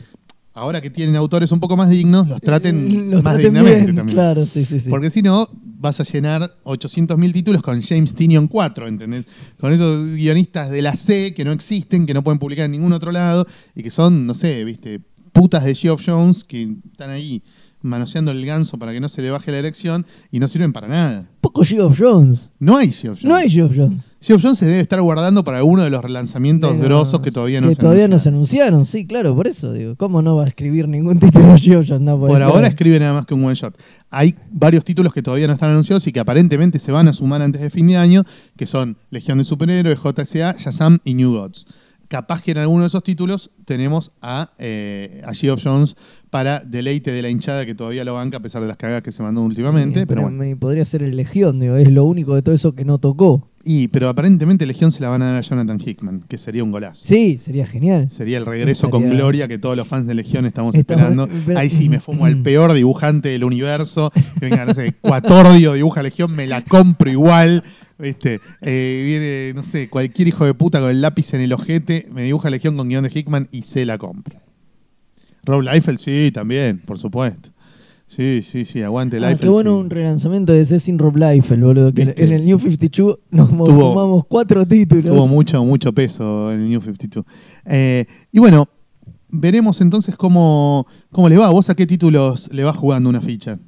ahora que tienen autores un poco más dignos, los traten Eh, Los más traten dignamente bien, también. Claro, sí, sí, sí. Porque si no, vas a llenar 800.000 títulos con James Tinion 4, ¿entendés? Con esos guionistas de la C que no existen, que no pueden publicar en ningún otro lado y que son, no sé, viste, putas de Geoff Jones que están ahí manoseando el ganso para que no se le baje la elección y no sirven para nada. Poco Geoff Jones. No hay Geoff Jones. No hay Geoff Jones. Geoff Jones se debe estar guardando para alguno de los relanzamientos grosos que todavía no que se todavía no se anunciaron. sí, claro, por eso digo. ¿Cómo no va a escribir ningún *laughs* título Geoff Jones? No Por ser. ahora escribe nada más que un one shot. Hay varios títulos que todavía no están anunciados y que aparentemente se van a sumar antes de fin de año, que son Legión de Superhéroes, JSA, Shazam y New Gods. Capaz que en alguno de esos títulos tenemos a, eh, a Geoff Jones para deleite de la hinchada que todavía lo banca a pesar de las cagas que se mandó últimamente. Pero bueno. podría ser el Legión, digo, es lo único de todo eso que no tocó. Y, pero aparentemente Legión se la van a dar a Jonathan Hickman, que sería un golazo. Sí, sería genial. Sería el regreso con gloria que todos los fans de Legión estamos Estamos- esperando. pero- Ahí sí me fumo al *clears throat* peor dibujante del universo. Venga, no sé, Cuatordio dibuja Legión, me la compro igual. ¿Viste? Eh, viene, no sé, cualquier hijo de puta con el lápiz en el ojete, me dibuja Legión con guion de Hickman y se la compro. Rob Liefeld, sí, también, por supuesto. Sí, sí, sí, aguante Ah, Liefeld. qué bueno sí. un relanzamiento de C sin Rob Liefeld, boludo. Que ¿Viste? en el New 52 nos Tuvo- fumamos cuatro títulos. Tuvo mucho, mucho peso en el New 52. Eh, y bueno, veremos entonces cómo, cómo le va. ¿Vos a qué títulos le va jugando una ficha?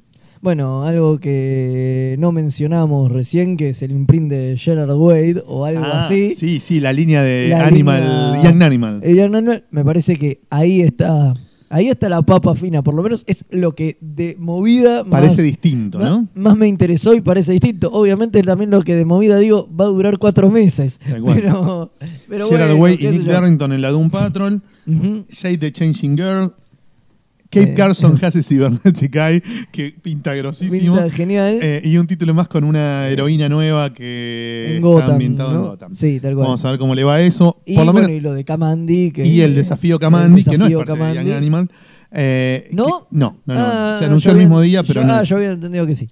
Bueno, algo que no mencionamos recién, que es el imprint de Gerard Wade o algo Ah, así. Sí, sí, la línea de La Animal, línea- Young Animal. Young Animal, me parece que ahí está, ahí está la papa fina, por lo menos es lo que de movida más, Parece distinto, más- ¿no? más me interesó y parece distinto. Obviamente también lo que de movida digo va a durar cuatro meses. Pero, pero Gerard bueno, Way y Nick. Darrington en la Doom Patrol. Ujú. Shade the Changing Girl. Cape Eh. Carson hace Cybernetic Eye, que pinta grosísimo. Pinta genial. Eh, y un título más con una heroína nueva que en está Gotham, ambientado en ¿no? Gotham. Sí, tal cual. Vamos a ver cómo le va eso. y, Por lo bueno, menos y lo de Kamandi. Que, y el desafío Kamandi, que no es desafío parte de Kamandi. Young Animal. Eh, ¿No? que- no, no, no. Ah, Se anunció el mismo día, pero yo, no. ah, yo había entendido que sí.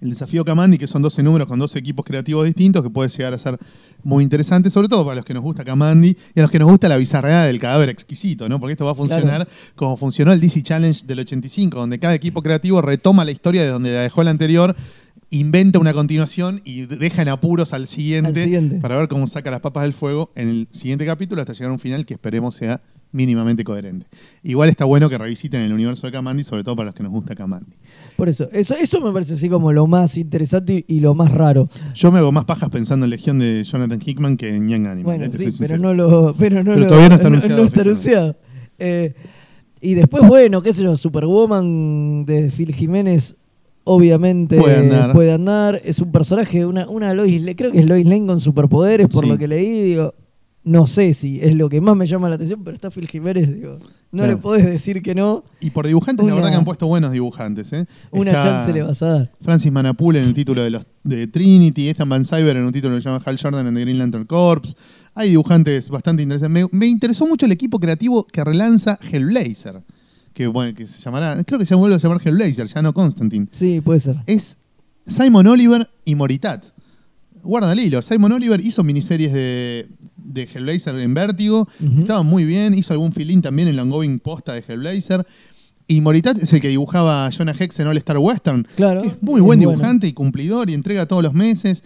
El desafío Kamandi, que son 12 números con 12 equipos creativos distintos, que puede llegar a ser muy interesante, sobre todo para los que nos gusta Kamandi y a los que nos gusta la bizarreada del cadáver exquisito, ¿no? Porque esto va a funcionar como funcionó el DC Challenge del 85, donde cada equipo creativo retoma la historia de donde la dejó el anterior, inventa una continuación y deja en apuros al siguiente, Al siguiente. para ver cómo saca las papas del fuego en el siguiente capítulo hasta llegar a un final que esperemos sea mínimamente coherente. Igual está bueno que revisiten el universo de Kamandi, sobre todo para los que nos gusta Kamandi. Por eso, eso, eso me parece así como lo más interesante y, y lo más raro. Yo me hago más pajas pensando en Legión de Jonathan Hickman que en Young Animal. Bueno, eh, sí, pero no lo. Pero, no Pero lo- todavía no está anunciado no está oficialmente. anunciado. Eh, Y después, bueno, qué sé yo, Superwoman de Phil Jiménez, obviamente Puede andar. puede andar. Es un personaje, una, una Lois, creo que es Lois Lane con superpoderes, por Sí. lo que leí, digo. No sé si es lo que más me llama la atención, pero está Phil Jiménez, digo. No Claro. le podés decir que no. Y por dibujantes, la verdad que han puesto buenos dibujantes. ¿eh? Una Está chance le vas a dar. Francis Manapul en el título de, los, de Trinity, Ethan Van Cyber en un título que se llama Hal Jordan en The Green Lantern Corps. Hay dibujantes bastante interesantes. Me, me interesó mucho el equipo creativo que relanza Hellblazer. Que, bueno, que se llamará, creo que se vuelve a llamar Hellblazer, ya no Constantine. Sí, puede ser. Es Simon Oliver y Moritat. Guarda el hilo. Simon Oliver hizo miniseries de, de Hellblazer en Vértigo. Ujú. Estaban muy bien. Hizo algún filín también en la ongoing posta de Hellblazer. Y Moritat es el que dibujaba a Jonah Hex en All Star Western. Claro. que es muy buen es bueno. dibujante y cumplidor y entrega todos los meses.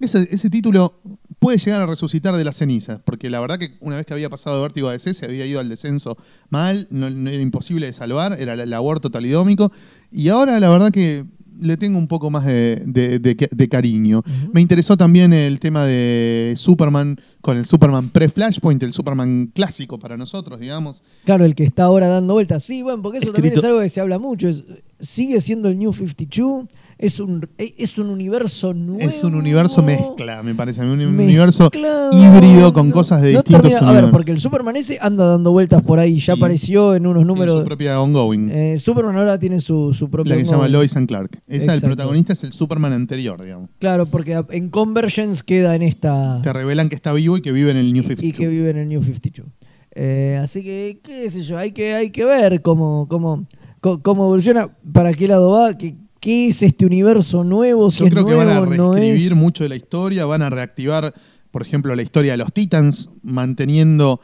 Ese, ese título puede llegar a resucitar de las cenizas, porque la verdad que una vez que había pasado de Vértigo a DC se había ido al descenso mal, no, no era imposible de salvar, era el aborto talidómico, y ahora la verdad que le tengo un poco más de, de- de- de cariño. Me interesó también el tema de Superman con el Superman pre-Flashpoint, el Superman clásico para nosotros, digamos. Claro, el que está ahora dando vueltas. Sí, bueno, porque eso también es algo que se habla mucho. es- sigue siendo el New 52. Es un, es un universo nuevo. Es un universo mezcla, me parece a mí, un Mezclado, universo híbrido con cosas de no distintos termina- A ver, porque el Superman ese anda dando vueltas por ahí. Ya apareció en unos Tiene números. su propia ongoing. Eh, Superman ahora tiene su, su propio. la que se llama. Lois and Clark. Esa, el protagonista es el Superman anterior, digamos. Claro, porque en Convergence queda en esta. Te revelan que está vivo y que vive en el New y 52. que vive en el New 52. Eh, así que, qué sé yo, hay que, hay que ver cómo, cómo, cómo evoluciona, para qué lado va, qué, qué es este universo nuevo, si Yo es creo que van a no reescribir es. mucho de la historia, van a reactivar, por ejemplo, la historia de los Titans, manteniendo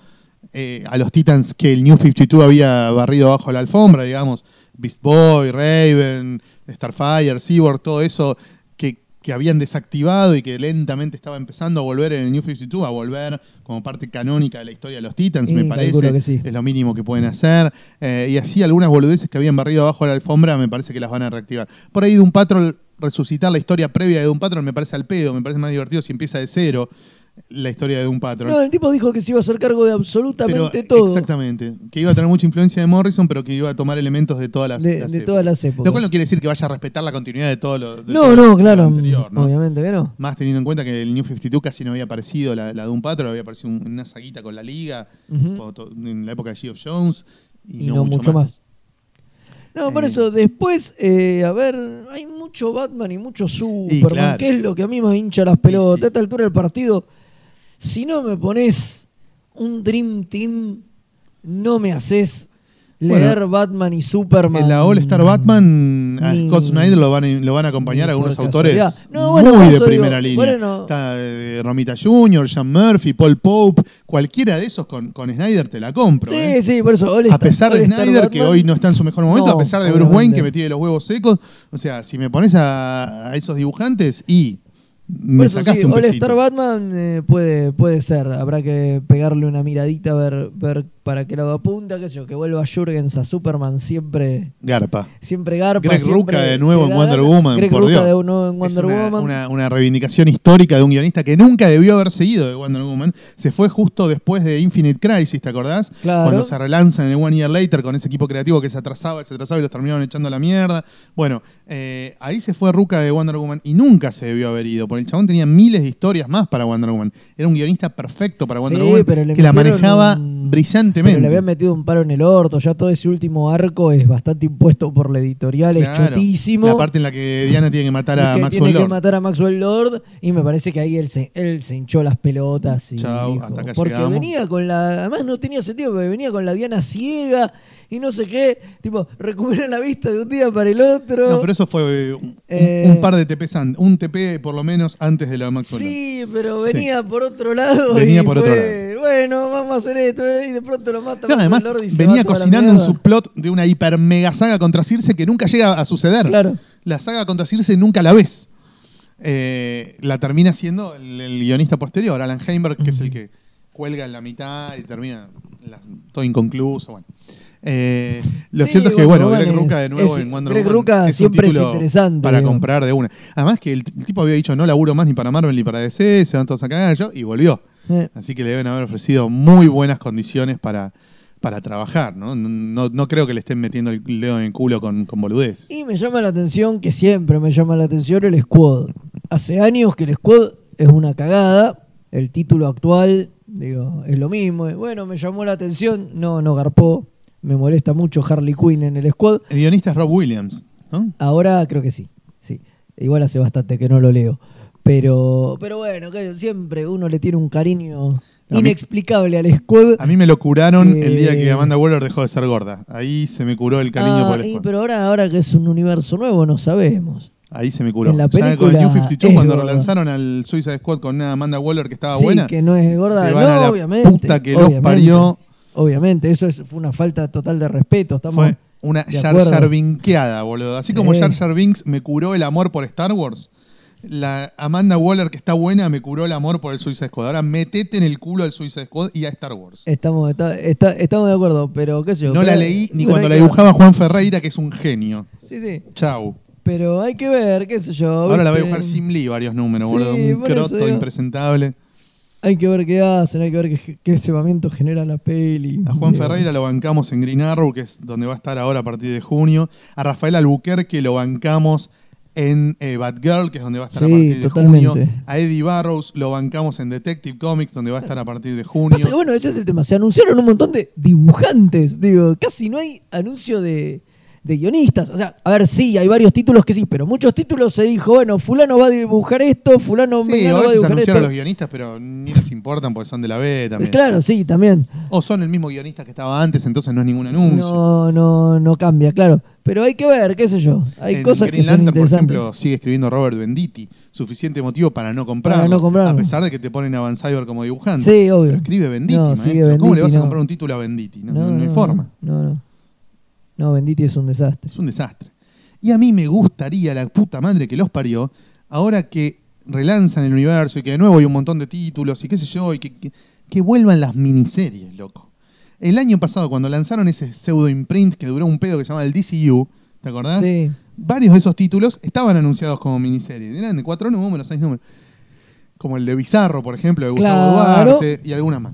eh, a los Titans que el New 52 había barrido bajo la alfombra, digamos, Beast Boy, Raven, Starfire, Cyborg, todo eso que, habían desactivado y que lentamente estaba empezando a volver en el New 52, a volver como parte canónica de la historia de los Titans, me parece. que sí. Es lo mínimo que pueden hacer. Eh, y así algunas boludeces que habían barrido abajo de la alfombra, me parece que las van a reactivar. Por ahí Doom Patrol, resucitar la historia previa de Doom Patrol me parece al pedo, me parece más divertido si empieza de cero la historia de Doom Patrol. No, el tipo dijo que se iba a hacer cargo de absolutamente Pero, todo. Exactamente. Que iba a tener mucha influencia de Morrison, pero que iba a tomar elementos de todas las, De, las de épocas. todas las épocas. Lo cual no quiere decir que vaya a respetar la continuidad de todo lo de no, todo no, lo claro, anterior, ¿no? obviamente que no. Más teniendo en cuenta que el New 52 casi no había aparecido, la, la Doom Patrol había aparecido un- una saguita con la Liga, en la época de of Jones, y, Y no mucho más. No, por Eh. eso, después, eh, a ver, hay mucho Batman y mucho Superman, claro. que es lo que a mí me hincha las pelotas. sí. A esta altura del partido, si no me pones un Dream Team, no me haces leer Bueno, Batman y Superman. En la All Star Batman, a Ni- Scott Snyder lo van a, lo van a acompañar algunos autores. No, bueno, muy de primera digo, línea. bueno. Está eh, Romita Jr., Sean Murphy, Paul Pope, cualquiera de esos con, con Snyder te la compro. Sí, ¿eh? sí, por eso. All A pesar de All Snyder, que hoy no está en su mejor momento, No, a pesar de Bruce. Wayne, que me tiene los huevos secos. O sea, si me pones a, a esos dibujantes y Por me eso sacaste sí, un All. Star Batman eh, puede, puede ser. Habrá que pegarle una miradita, ver, ver para qué lado apunta, sé yo, que vuelva Jurgens a Superman siempre, Garpa. siempre garpa. Greg siempre Rucka de nuevo en Wonder. Woman, Greg por Dios. de nuevo en Es Wonder una, Woman. una- una reivindicación histórica de un guionista que nunca debió haber seguido de Wonder Woman. Se fue justo después de Infinite Crisis, ¿te acordás? Claro. Cuando se relanzan en el One Year Later con ese equipo creativo que se atrasaba, se atrasaba y los terminaron echando a la mierda. Bueno, eh, ahí se fue Ruka de Wonder Woman y nunca se debió haber ido, porque el chabón tenía miles de historias más para Wonder Woman. Era un guionista perfecto para Wonder Sí, Woman pero que la manejaba un- Pero le habían metido un paro en el orto. Ya todo ese último arco es bastante impuesto por la editorial, es chotísimo. La parte en la que Diana tiene que matar a que Maxwell tiene que Lord. matar a Maxwell Lord y me parece que ahí él se, él se hinchó las pelotas y Chau, dijo- hasta acá porque llegamos. venía con la además no tenía sentido porque venía con la Diana ciega y no sé qué tipo recupera la vista de un día para el otro No, pero eso fue eh, un, Eh, un par de TPs un TP por lo menos antes de de Maxwell. Sí pero venía por otro lado Venía y por otro fue, bueno vamos a hacer esto eh, y de pronto lo mata No, además venía la cocinando un subplot de una hiper mega saga contra Circe que nunca llega a suceder. Claro. La saga contra Circe nunca la ves. Eh, la termina siendo el, el guionista posterior, Alan Heinberg, que es el que cuelga en la mitad y termina la- todo inconcluso. Bueno. Eh, lo Sí, cierto es que, bueno, Greg Rucka de nuevo es- en Wonder Greg Woman un siempre es interesante, Para comprar de una. Además que el, tipo había dicho no laburo más ni para Marvel ni para DC, se van todos a cagar yo, y volvió. Eh, Así que le deben haber ofrecido muy buenas condiciones para, para trabajar, ¿no? No, creo que le estén metiendo el dedo en el culo con, con boludeces. Y me llama la atención, que siempre me llama la atención el squad. Hace años que el squad es una cagada. El título actual, digo, es lo mismo. Bueno, me llamó la atención. No, no garpó. Me molesta mucho Harley Quinn en el squad. El guionista es Rob Williams, ¿no? Ahora creo que sí. sí. Igual hace bastante que no lo leo. Pero, pero bueno, que siempre uno le tiene un cariño A mí- inexplicable al squad. A mí me lo curaron Eh, el día que Amanda Waller dejó de ser gorda. Ahí se me curó el cariño Ah, por el y- squad. pero ahora, ahora que es un universo nuevo, no sabemos. Ahí se me curó. en la Ya con el película New 52, es cuando gorda. relanzaron al Suicide Squad con una Amanda Waller que estaba sí, buena, que no es gorda. se van no, a la obviamente. puta que los obviamente, parió. Obviamente, eso es, fue una falta total de respeto. Estamos, fue una Jar acuerdo. Jar Binkeada, boludo. Así como. Jar Jar Binks me curó el amor por Star Wars, la Amanda Waller que está buena me curó el amor por el Suicide Squad. Ahora metete en el culo al Suicide Squad y a Star Wars. Estamos, está- está- estamos de acuerdo, pero qué sé yo. No la leí ni cuando la dibujaba Juan Ferreira, que es un genio. Sí, sí. Chau. Pero hay que ver, qué sé yo. Ahora la va a dibujar Jim Lee varios números, Sí, boludo. Un croto digo. impresentable. Hay que ver qué hacen, hay que ver qué, qué cebamiento genera la peli. A Juan Digo, Ferreira lo bancamos en Green Arrow, que es donde va a estar ahora a partir de junio. A Rafael Albuquerque lo bancamos en eh, Batgirl, que es donde va a estar Sí, a partir de totalmente. junio. A Eddie Barrows lo bancamos en Detective Comics, donde va a estar a partir de junio. Pasa bueno, ese es el tema. Se anunciaron un montón de dibujantes. Digo, casi no hay anuncio de, de guionistas. O sea, a ver, sí, hay varios títulos que sí, pero muchos títulos se dijo, bueno, fulano va a dibujar esto, fulano Sí, a va a dibujar anunciaron esto. los guionistas, pero ni les importan porque son de la B también. Claro, sí, también. O son el mismo guionista que estaba antes, entonces no es ningún anuncio. No, no, no cambia, claro. Pero hay que ver, qué sé yo. Hay en cosas Green que son Lantern, por interesantes. ejemplo, sigue escribiendo Robert Benditti. Suficiente motivo para no comprarlo. Para no comprarlo. A pesar de que te ponen a Van Cyber como dibujante. Sí, obvio. Pero escribe Benditti, No, maestro. ¿Cómo le vas a no. comprar un título a Benditti? No, no- no hay forma. No, no. No, Benditi es un desastre. Es un desastre. Y a mí me gustaría, la puta madre que los parió, ahora que relanzan el universo y que de nuevo hay un montón de títulos y qué sé yo, y que, que, que vuelvan las miniseries, loco. El año pasado, cuando lanzaron ese pseudo imprint que duró un pedo que se llamaba el DCU, ¿te acordás? Sí. Varios de esos títulos estaban anunciados como miniseries. Eran de cuatro números, seis números. Como el de Bizarro, por ejemplo, de Gustavo Claro. Duarte y algunas más.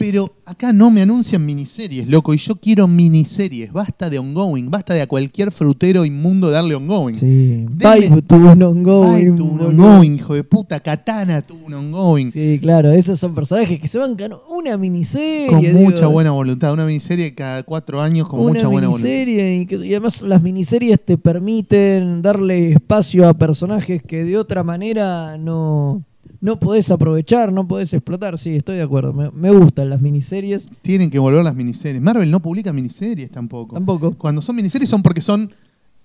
Pero acá no me anuncian miniseries, loco, y yo quiero miniseries. Basta de ongoing, basta de a cualquier frutero inmundo darle ongoing. Sí. Denme- tuvo un ongoing. Tuvo un ongoing, hijo de puta. Katana tuvo un ongoing. Sí, claro, esos son personajes que se bancan una miniserie. con digo, mucha buena voluntad. Una miniserie cada cuatro años con una mucha buena voluntad. miniserie y, que- y además las miniseries te permiten darle espacio a personajes que de otra manera no, no podés aprovechar, no podés explotar. Sí, estoy de acuerdo. Me, me gustan las miniseries. Tienen que volver las miniseries. Marvel no publica miniseries tampoco. Tampoco. Cuando son miniseries son porque son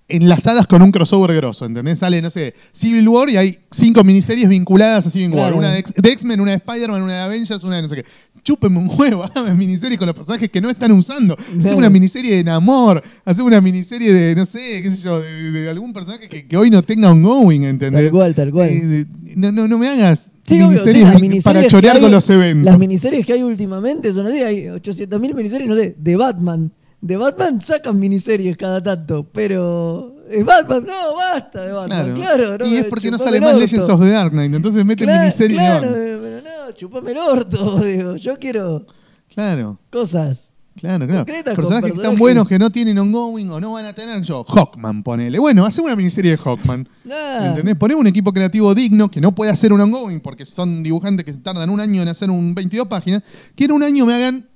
enlazadas con un crossover grosso, ¿entendés? Sale, no sé, Civil War y hay cinco miniseries vinculadas a Civil War. Claro. Una de X-Men, una de Spider-Man, una de Avengers, una de no sé qué. Chúpenme un huevo, *laughs* háganme miniseries con los personajes que no están usando. Hacemos Claro. una miniserie de Namor, hacemos una miniserie de, no sé, qué sé yo, de, de algún personaje que, que hoy no tenga ongoing, ¿entendés? Tal cual, tal cual. Eh, no, no, no me hagas Sí, obvio, sí, miniseries para chorear hay- con los eventos. Las miniseries que hay últimamente son así, hay 800.000 miniseries, no sé, de Batman. De Batman sacan miniseries cada tanto, pero es Batman, no, basta de Batman, claro. y es porque no sale más. Legends of the Dark Knight, entonces meten Cla- miniseries Claro, de eh, pero no, chupame el orto, *laughs* digo, yo quiero Claro. cosas. Claro, claro. Con Personajes que están personajes. buenos, que no tienen ongoing o no van a tener. Yo, Hawkman, ponele. Bueno, hacemos una miniserie de Hawkman. Nah. ¿Entendés? Ponemos un equipo creativo digno que no puede hacer un ongoing porque son dibujantes que tardan un año en hacer un 22 páginas. Que en un año me hagan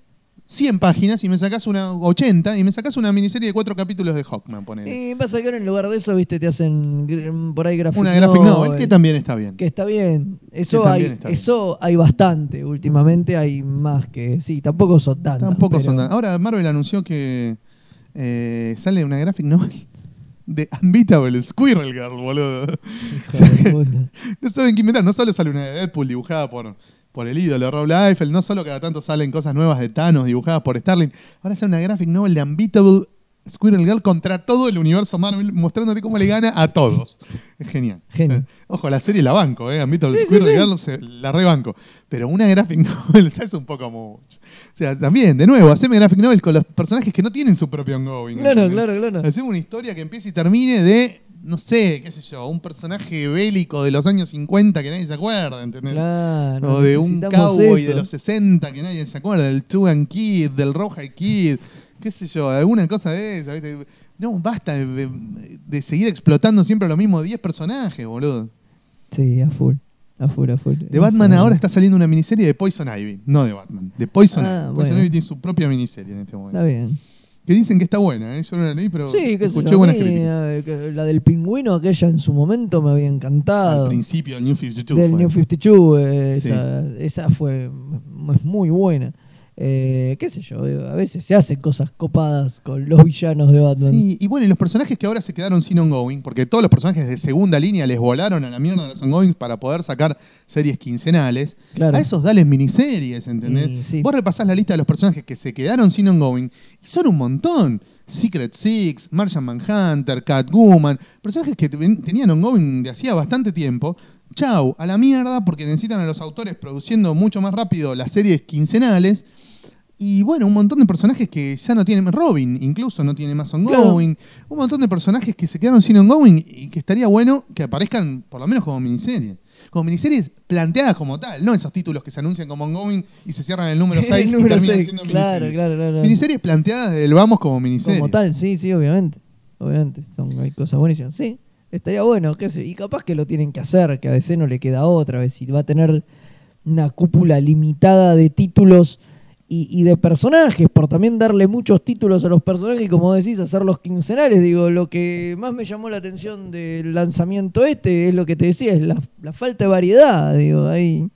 100 páginas y me sacás una 80 y me sacás una miniserie de cuatro capítulos de Hawkman, ponele. Y pasa que ahora en lugar de eso, viste, te hacen gr- por ahí graphic una graphic novel, que también está bien. Que está bien. Eso hay, también está bien. eso hay bastante. Últimamente hay más que. Sí, tampoco son tantas. Tampoco pero- son tan- Ahora Marvel anunció que eh, sale una graphic novel de Unbeatable Squirrel Girl, boludo. Hijo de *laughs* puta. No saben qué inventar. No solo sale una de Deadpool dibujada por, por el ídolo Rob Liefeld, no solo cada tanto salen cosas nuevas de Thanos dibujadas por Starling. Ahora sale una graphic novel de Unbeatable Squirrel Girl contra todo el universo Marvel, mostrándote cómo le gana a todos. Es genial. *laughs* Genio. Eh, Ojo, la serie la banco, ¿eh? Unbeatable Sí, Squirrel sí. Girl se- la rebanco. Pero una graphic *laughs* novel es un poco mucho. O sea, también, de nuevo, haceme graphic novel con los personajes que no tienen su propio ongoing. Claro, ¿entendés? claro, claro. Hacemos una historia que empiece y termine de no sé, qué sé yo, un personaje bélico de los años 50 que nadie se acuerda, ¿entendés? Claro, o de un cowboy eso. de los 60 que nadie se acuerda, del Tugan Kid, del Rawhide Kid, qué sé yo, alguna cosa de esa, ¿viste? No, basta de, de seguir explotando siempre los mismos 10 personajes, boludo. Sí, a full. A full, a full. De Batman ahora está saliendo una miniserie de Poison Ivy, no de Batman, de Poison Ah, Ivy. Poison bueno. Ivy tiene su propia miniserie en este momento. Está bien. Que dicen que está buena, ¿eh? yo no la leí, pero Sí, que escuché buenas críticas. La del pingüino, aquella en su momento me había encantado. Al principio del New 52. del fue. New 52, eh, Sí. esa, esa fue es muy buena. Eh, qué sé yo, a veces se hacen cosas copadas con los villanos de Batman. Sí, y bueno, y los personajes que ahora se quedaron sin ongoing, porque todos los personajes de segunda línea les volaron a la mierda de los ongoings para poder sacar series quincenales. Claro. A esos dales miniseries, ¿entendés? Sí. Vos repasás la lista de los personajes que se quedaron sin ongoing y son un montón. Secret Six, Martian Manhunter, Catwoman, personajes que ten- tenían ongoing de hacía bastante tiempo. Chau, a la mierda, porque necesitan a los autores produciendo mucho más rápido las series quincenales. Y bueno, un montón de personajes que ya no tienen. Robin, incluso no tiene más ongoing. Un montón de personajes que se quedaron sin ongoing y que estaría bueno que aparezcan por lo menos como miniseries. Como miniseries planteadas como tal, no esos títulos que se anuncian como ongoing y se cierran el número 6 *laughs* El y terminan siendo claro, miniseries. claro, claro. Miniseries planteadas del vamos como miniseries. Como tal, sí, sí, obviamente. Obviamente, son, hay cosas buenísimas. Sí, estaría bueno, qué sé. Y capaz que lo tienen que hacer, que a DC no le queda otra vez. Si va a tener una cúpula limitada de títulos y, y de personajes, por también darle muchos títulos a los personajes y como decís, hacerlos quincenales. Digo, lo que más me llamó la atención del lanzamiento este es lo que te decía, es la, la falta de variedad. Digo, hay,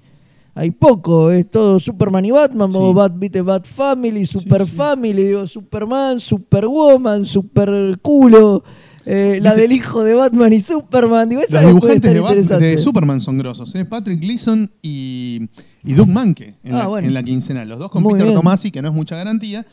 hay poco, es todo Superman y Batman, Sí. Bat, viste, Bat Family, Super sí. Family, digo, Superman, Superwoman, Super culo. eh, la del hijo de Batman y Superman, digo, esa Los dibujantes de, de Superman son grosos, ¿eh? Patrick Gleason y, y Doug Manke en, Ah, la, bueno. en la quincenal. Los dos con Muy Peter bien. Tomasi, que no es mucha garantía,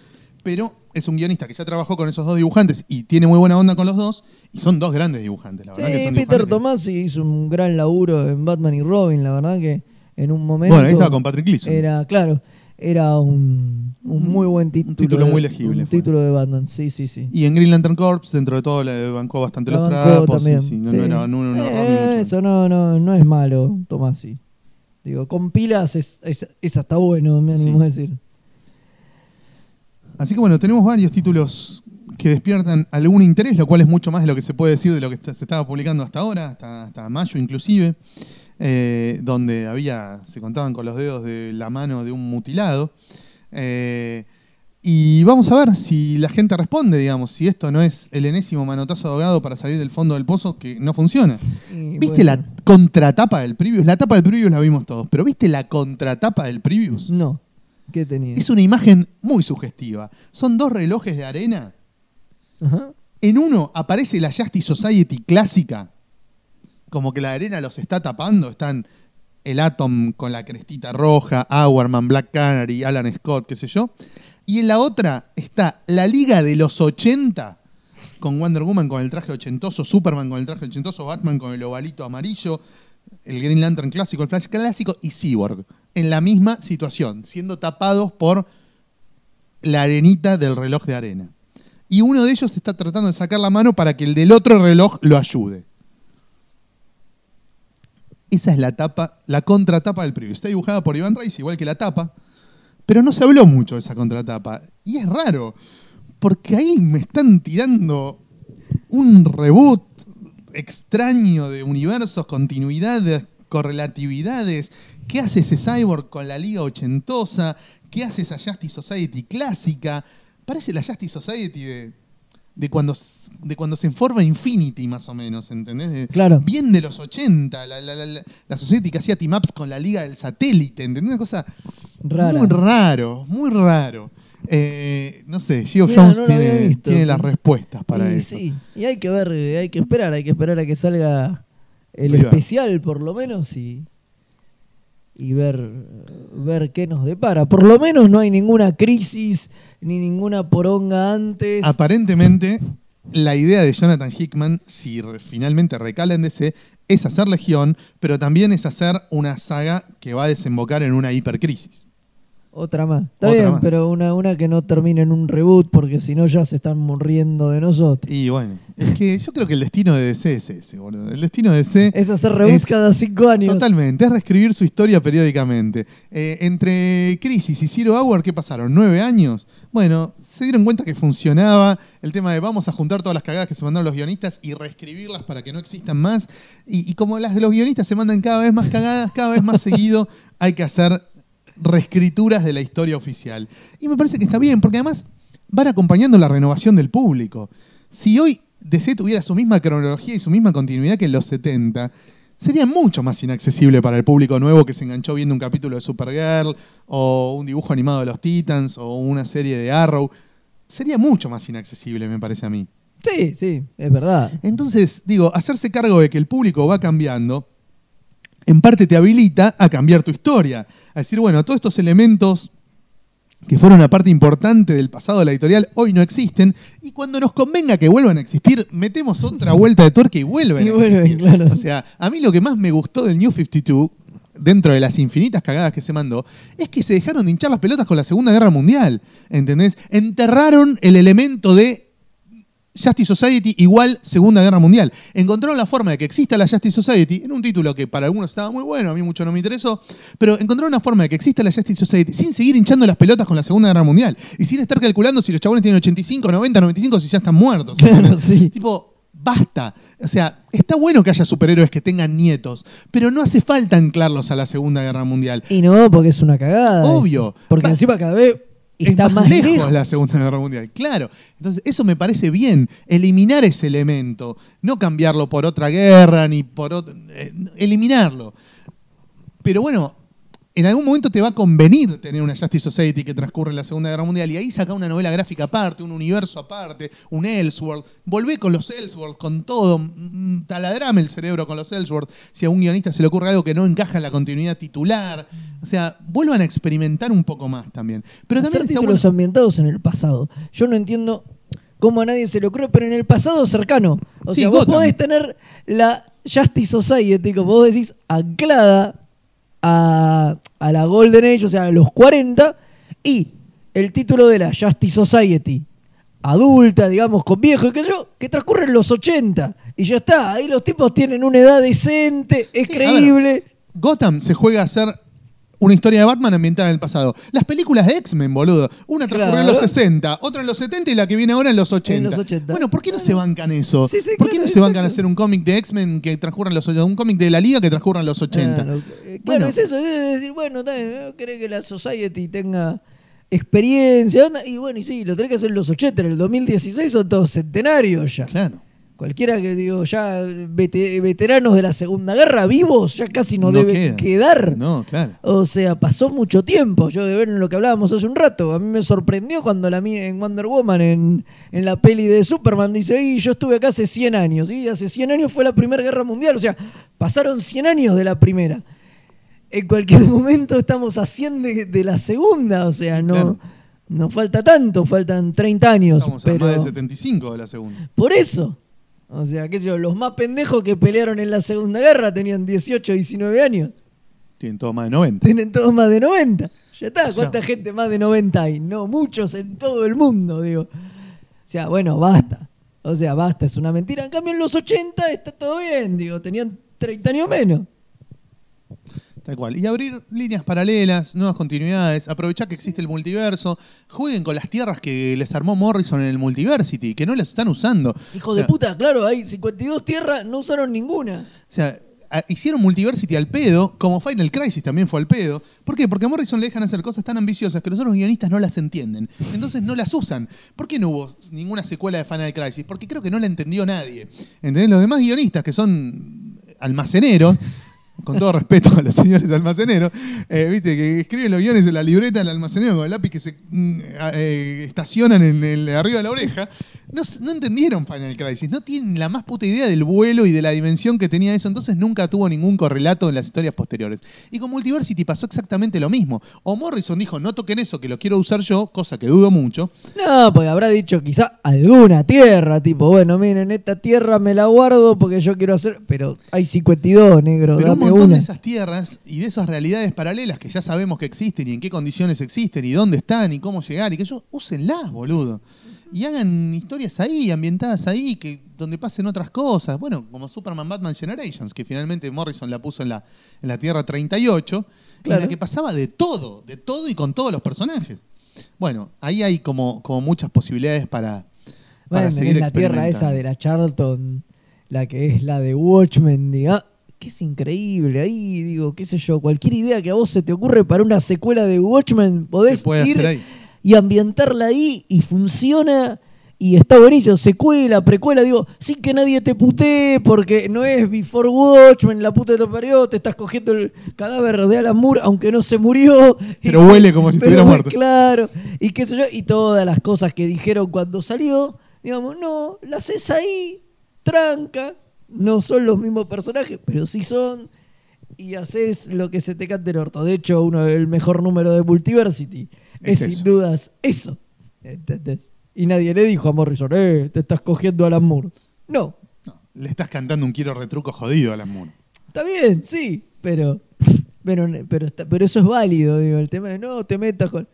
pero es un guionista que ya trabajó con esos dos dibujantes y tiene muy buena onda con los dos. Y son dos grandes dibujantes, la Sí, verdad. que son Peter que- Tomasi hizo un gran laburo en Batman y Robin, la verdad que en un momento Bueno, ahí estaba con Patrick Gleason. era, claro, era un, un muy buen título. título de- muy legible Un fue. título de Batman, sí, sí, sí. Y en Green Lantern Corps, dentro de todo, le bancó bastante La los bancó trapos. también, sí, sí, no, sí. no era no, un Eh, mucho eso no, no, no es malo, Tomasi. Digo, con pilas es, es, es hasta bueno, me animo Sí. a decir. Así que bueno, tenemos varios títulos que despiertan algún interés, lo cual es mucho más de lo que se puede decir de lo que está- se estaba publicando hasta ahora, hasta, hasta mayo inclusive, eh, donde había, se contaban con los dedos de la mano de un mutilado. Eh, y vamos a ver si la gente responde, digamos, si esto no es el enésimo manotazo de ahogado para salir del fondo del pozo que no funciona. Y ¿Viste la contratapa del Previous? La tapa del Previous la vimos todos, pero ¿viste la contratapa del Previous? No. ¿Qué tenía? Es una imagen muy sugestiva. Son dos relojes de arena. Ajá. En uno aparece la Justice Society clásica, como que la arena los está tapando. Están el Atom con la crestita roja, Hourman, Black Canary, Alan Scott, qué sé yo. Y en la otra está la Liga de los 80, con Wonder Woman con el traje ochentoso, Superman con el traje ochentoso, Batman con el ovalito amarillo, el Green Lantern clásico, el Flash clásico y Cyborg, en la misma situación, siendo tapados por la arenita del reloj de arena. Y uno de ellos está tratando de sacar la mano para que el del otro reloj lo ayude. Esa es la tapa, la contratapa del preview. Está dibujada por Iván Reis, igual que la tapa, pero no se habló mucho de esa contratapa. Y es raro, porque ahí me están tirando un reboot extraño de universos, continuidades, correlatividades. ¿Qué hace ese cyborg con la liga ochentosa? ¿Qué hace esa Justice Society clásica? Parece la Justice Society de, de, cuando, de cuando se forma Infinity, más o menos, ¿entendés? De- Claro. Bien de los 80, la, la, que hacía team-ups con la liga del satélite, ¿entendés? Una cosa Rara. muy raro, muy raro. Eh, no sé, Geo Mira, Jones no tiene, las respuestas para y eso. sí, y hay que ver, hay que esperar, hay que esperar a que salga el especial por lo menos y, y ver, ver qué nos depara. Por lo menos no hay ninguna crisis ni ninguna poronga antes. Aparentemente, la idea de Jonathan Hickman, si finalmente recala en DC, es hacer Legión, pero también es hacer una saga que va a desembocar en una hipercrisis. Otra más. Está Otra bien, más. pero una, una que no termine en un reboot porque si no ya se están muriendo de nosotros. Y bueno, es que yo creo que el destino de DC es ese, boludo. El destino de DC Es hacer reboots Es- cada cinco años. Totalmente, es reescribir su historia periódicamente. Eh, entre Crisis y Zero Hour, ¿qué pasaron? ¿Nueve años? Bueno, se dieron cuenta que funcionaba el tema de vamos a juntar todas las cagadas que se mandaron los guionistas y reescribirlas para que no existan más. Y, y como las, los guionistas se mandan cada vez más cagadas, cada vez más *laughs* seguido hay que hacer reescrituras de la historia oficial. Y me parece que está bien, porque además van acompañando la renovación del público. Si hoy DC tuviera su misma cronología y su misma continuidad que en los 70, sería mucho más inaccesible para el público nuevo que se enganchó viendo un capítulo de Supergirl o un dibujo animado de los Titans o una serie de Arrow. Sería mucho más inaccesible, me parece a mí. Sí, sí, es verdad. Entonces, digo, hacerse cargo de que el público va cambiando, en parte te habilita a cambiar tu historia. A decir, bueno, todos estos elementos que fueron una parte importante del pasado de la editorial hoy no existen y cuando nos convenga que vuelvan a existir, metemos otra vuelta de tuerca y vuelven Y a vuelven, existir. claro. O sea, a mí lo que más me gustó del New 52 dentro de las infinitas cagadas que se mandó, es que se dejaron de hinchar las pelotas con la Segunda Guerra Mundial, ¿entendés? Enterraron el elemento de Justice Society igual Segunda Guerra Mundial. Encontraron la forma de que exista la Justice Society, en un título que para algunos estaba muy bueno, a mí mucho no me interesó, pero encontraron una forma de que exista la Justice Society sin seguir hinchando las pelotas con la Segunda Guerra Mundial y sin estar calculando si los chabones tienen 85, 90, 95, si ya están muertos. *laughs* Claro, sí. Tipo, basta. O sea, está bueno que haya superhéroes que tengan nietos, pero no hace falta anclarlos a la Segunda Guerra Mundial. Y no, porque es una cagada. Obvio. Porque Va- encima cada vez está es más, lejos, lejos. la Segunda Guerra Mundial. Claro. Entonces, eso me parece bien. Eliminar ese elemento. No cambiarlo por otra guerra ni por otro. eh, eliminarlo. Pero bueno, en algún momento te va a convenir tener una Justice Society que transcurre en la Segunda Guerra Mundial y ahí saca una novela gráfica aparte, un universo aparte, un Elseworld. Volvé con los Elseworlds, con todo. mm, Taladrame el cerebro con los Elseworlds. Si a un guionista se le ocurre algo que no encaja en la continuidad titular. O sea, vuelvan a experimentar un poco más también. Pero también está títulos bueno- ambientados en el pasado. Yo no entiendo cómo a nadie se le ocurre, pero en el pasado cercano. O Sí, sea, vos Gotham. podés tener la Justice Society, como vos decís, anclada a, a la Golden Age, o sea, a los 40, y el título de la Justice Society adulta, digamos, con viejo y que yo, que transcurre en los 80. Y ya está, ahí los tipos tienen una edad decente, es Sí, creíble. Gotham se juega a ser una historia de Batman ambientada en el pasado. Las películas de X-Men, boludo. Una transcurrió en los Claro. 60, otra en los 70 y la que viene ahora en los 80. los 80. Bueno, ¿por qué no se bancan eso? Sí, sí, ¿Por qué no se bancan a hacer un cómic de X-Men que transcurra en los 80? Un cómic de la Liga que transcurra en los 80. Claro, eh, claro, Bueno. es eso, es decir, bueno, querés que la Society tenga experiencia, y bueno, y sí, lo tenés que hacer en los 80, en el 2016 son todos centenarios ya. Claro. Cualquiera que digo, ya vete- veteranos de la Segunda Guerra vivos, ya casi no, No deben queda. quedar. No, claro. O sea, pasó mucho tiempo. Yo de ver en lo que hablábamos hace un rato, a mí me sorprendió cuando la en Wonder Woman, en, en la peli de Superman, dice, y yo estuve acá hace 100 años. Y hace 100 años fue la Primera Guerra Mundial. O sea, pasaron 100 años de la primera. En cualquier *laughs* momento estamos haciendo de, de la segunda. O sea, no, Claro. no falta tanto, faltan 30 años. Estamos a pero más de 75 de la segunda. por eso. O sea, qué sé yo, los más pendejos que pelearon en la Segunda Guerra tenían 18, 19 años. Tienen todo más de 90. Tienen todos más de 90. Ya está, Ya. ¿cuánta gente más de 90 hay? No, muchos en todo el mundo, digo. O sea, bueno, basta. O sea, basta, es una mentira. En cambio, en los 80 está todo bien, digo, tenían 30 años menos. Tal cual. Y abrir líneas paralelas, nuevas continuidades, aprovechar que existe el multiverso, jueguen con las tierras que les armó Morrison en el Multiversity, que no las están usando. Hijo O de puta, claro, hay 52 tierras, no usaron ninguna. O sea, hicieron Multiversity al pedo, como Final Crisis también fue al pedo. ¿Por qué? Porque a Morrison le dejan hacer cosas tan ambiciosas que los otros guionistas no las entienden. Entonces no las usan. ¿Por qué no hubo ninguna secuela de Final Crisis? Porque creo que no la entendió nadie. ¿Entendés? Los demás guionistas que son almaceneros, con todo respeto a los señores almaceneros, eh, viste, que escriben los guiones en la libreta del almacenero con el lápiz que se mm, eh, estacionan en el arriba de la oreja, no, no entendieron Final Crisis, no tienen la más puta idea del vuelo y de la dimensión que tenía eso, entonces nunca tuvo ningún correlato en las historias posteriores. Y con Multiversity pasó exactamente lo mismo. O Morrison dijo, no toquen eso, que lo quiero usar yo, cosa que dudo mucho. No, porque habrá dicho quizá alguna tierra, tipo, bueno, miren, esta tierra me la guardo porque yo quiero hacer. Pero hay 52, negro. Pero un dame montón una. de esas tierras y de esas realidades paralelas que ya sabemos que existen y en qué condiciones existen y dónde están y cómo llegar y que ellos úsenlas, boludo. Y hagan historias ahí, ambientadas ahí, que donde pasen otras cosas. Bueno, como Superman Batman Generations, que finalmente Morrison la puso en la, en la Tierra 38, en Claro. la que pasaba de todo, de todo y con todos los personajes. Bueno, ahí hay como, como muchas posibilidades para, para Bueno, seguir en la tierra esa de la Charlton, la que es la de Watchmen, diga, que es increíble. Ahí digo, qué sé yo, cualquier idea que a vos se te ocurre para una secuela de Watchmen, podés ir hacer ahí. Y ambientarla ahí y funciona y está buenísimo. Secuela, precuela, digo, sin que nadie te putee, porque no es Before Watchmen, la puta de lo parió, te estás cogiendo el cadáver de Alan Moore, aunque no se murió. *laughs* Pero huele como si estuviera muerto. Claro, y qué sé yo, y todas las cosas que dijeron cuando salió, digamos, no, las haces ahí, tranca, no son los mismos personajes, pero sí son, y haces lo que se te cante el orto. De hecho, uno el mejor número de Multiversity es, Es sin eso. dudas eso. ¿Entendés? Y nadie le dijo a Morrison, eh, te estás cogiendo a Alan Moore. No, No, le estás cantando un quiero retruco jodido a Alan Moore. Está bien, sí, pero pero pero, eso es válido, digo, el tema de no te metas con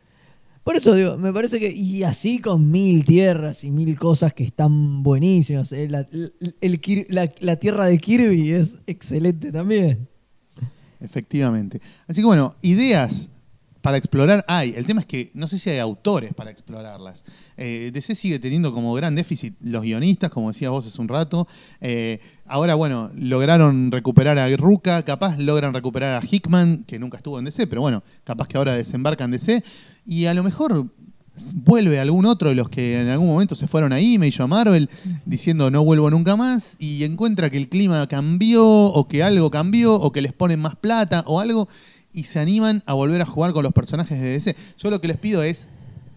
Por eso digo, me parece que y así con mil tierras y mil cosas que están buenísimas, eh, la, el- el Kir- la- la tierra de Kirby es excelente también. Efectivamente. Así que bueno, ideas para explorar hay. El tema es que no sé si hay autores para explorarlas. Eh, DC sigue teniendo como gran déficit los guionistas, como decías vos hace un rato. Eh, ahora, bueno, lograron recuperar a Ruka, capaz logran recuperar a Hickman, que nunca estuvo en DC, pero bueno, capaz que ahora desembarca en DC. Y a lo mejor vuelve algún otro de los que en algún momento se fueron a Image o a Marvel diciendo no vuelvo nunca más y encuentra que el clima cambió o que algo cambió o que les ponen más plata o algo y se animan a volver a jugar con los personajes de DC. Yo lo que les pido es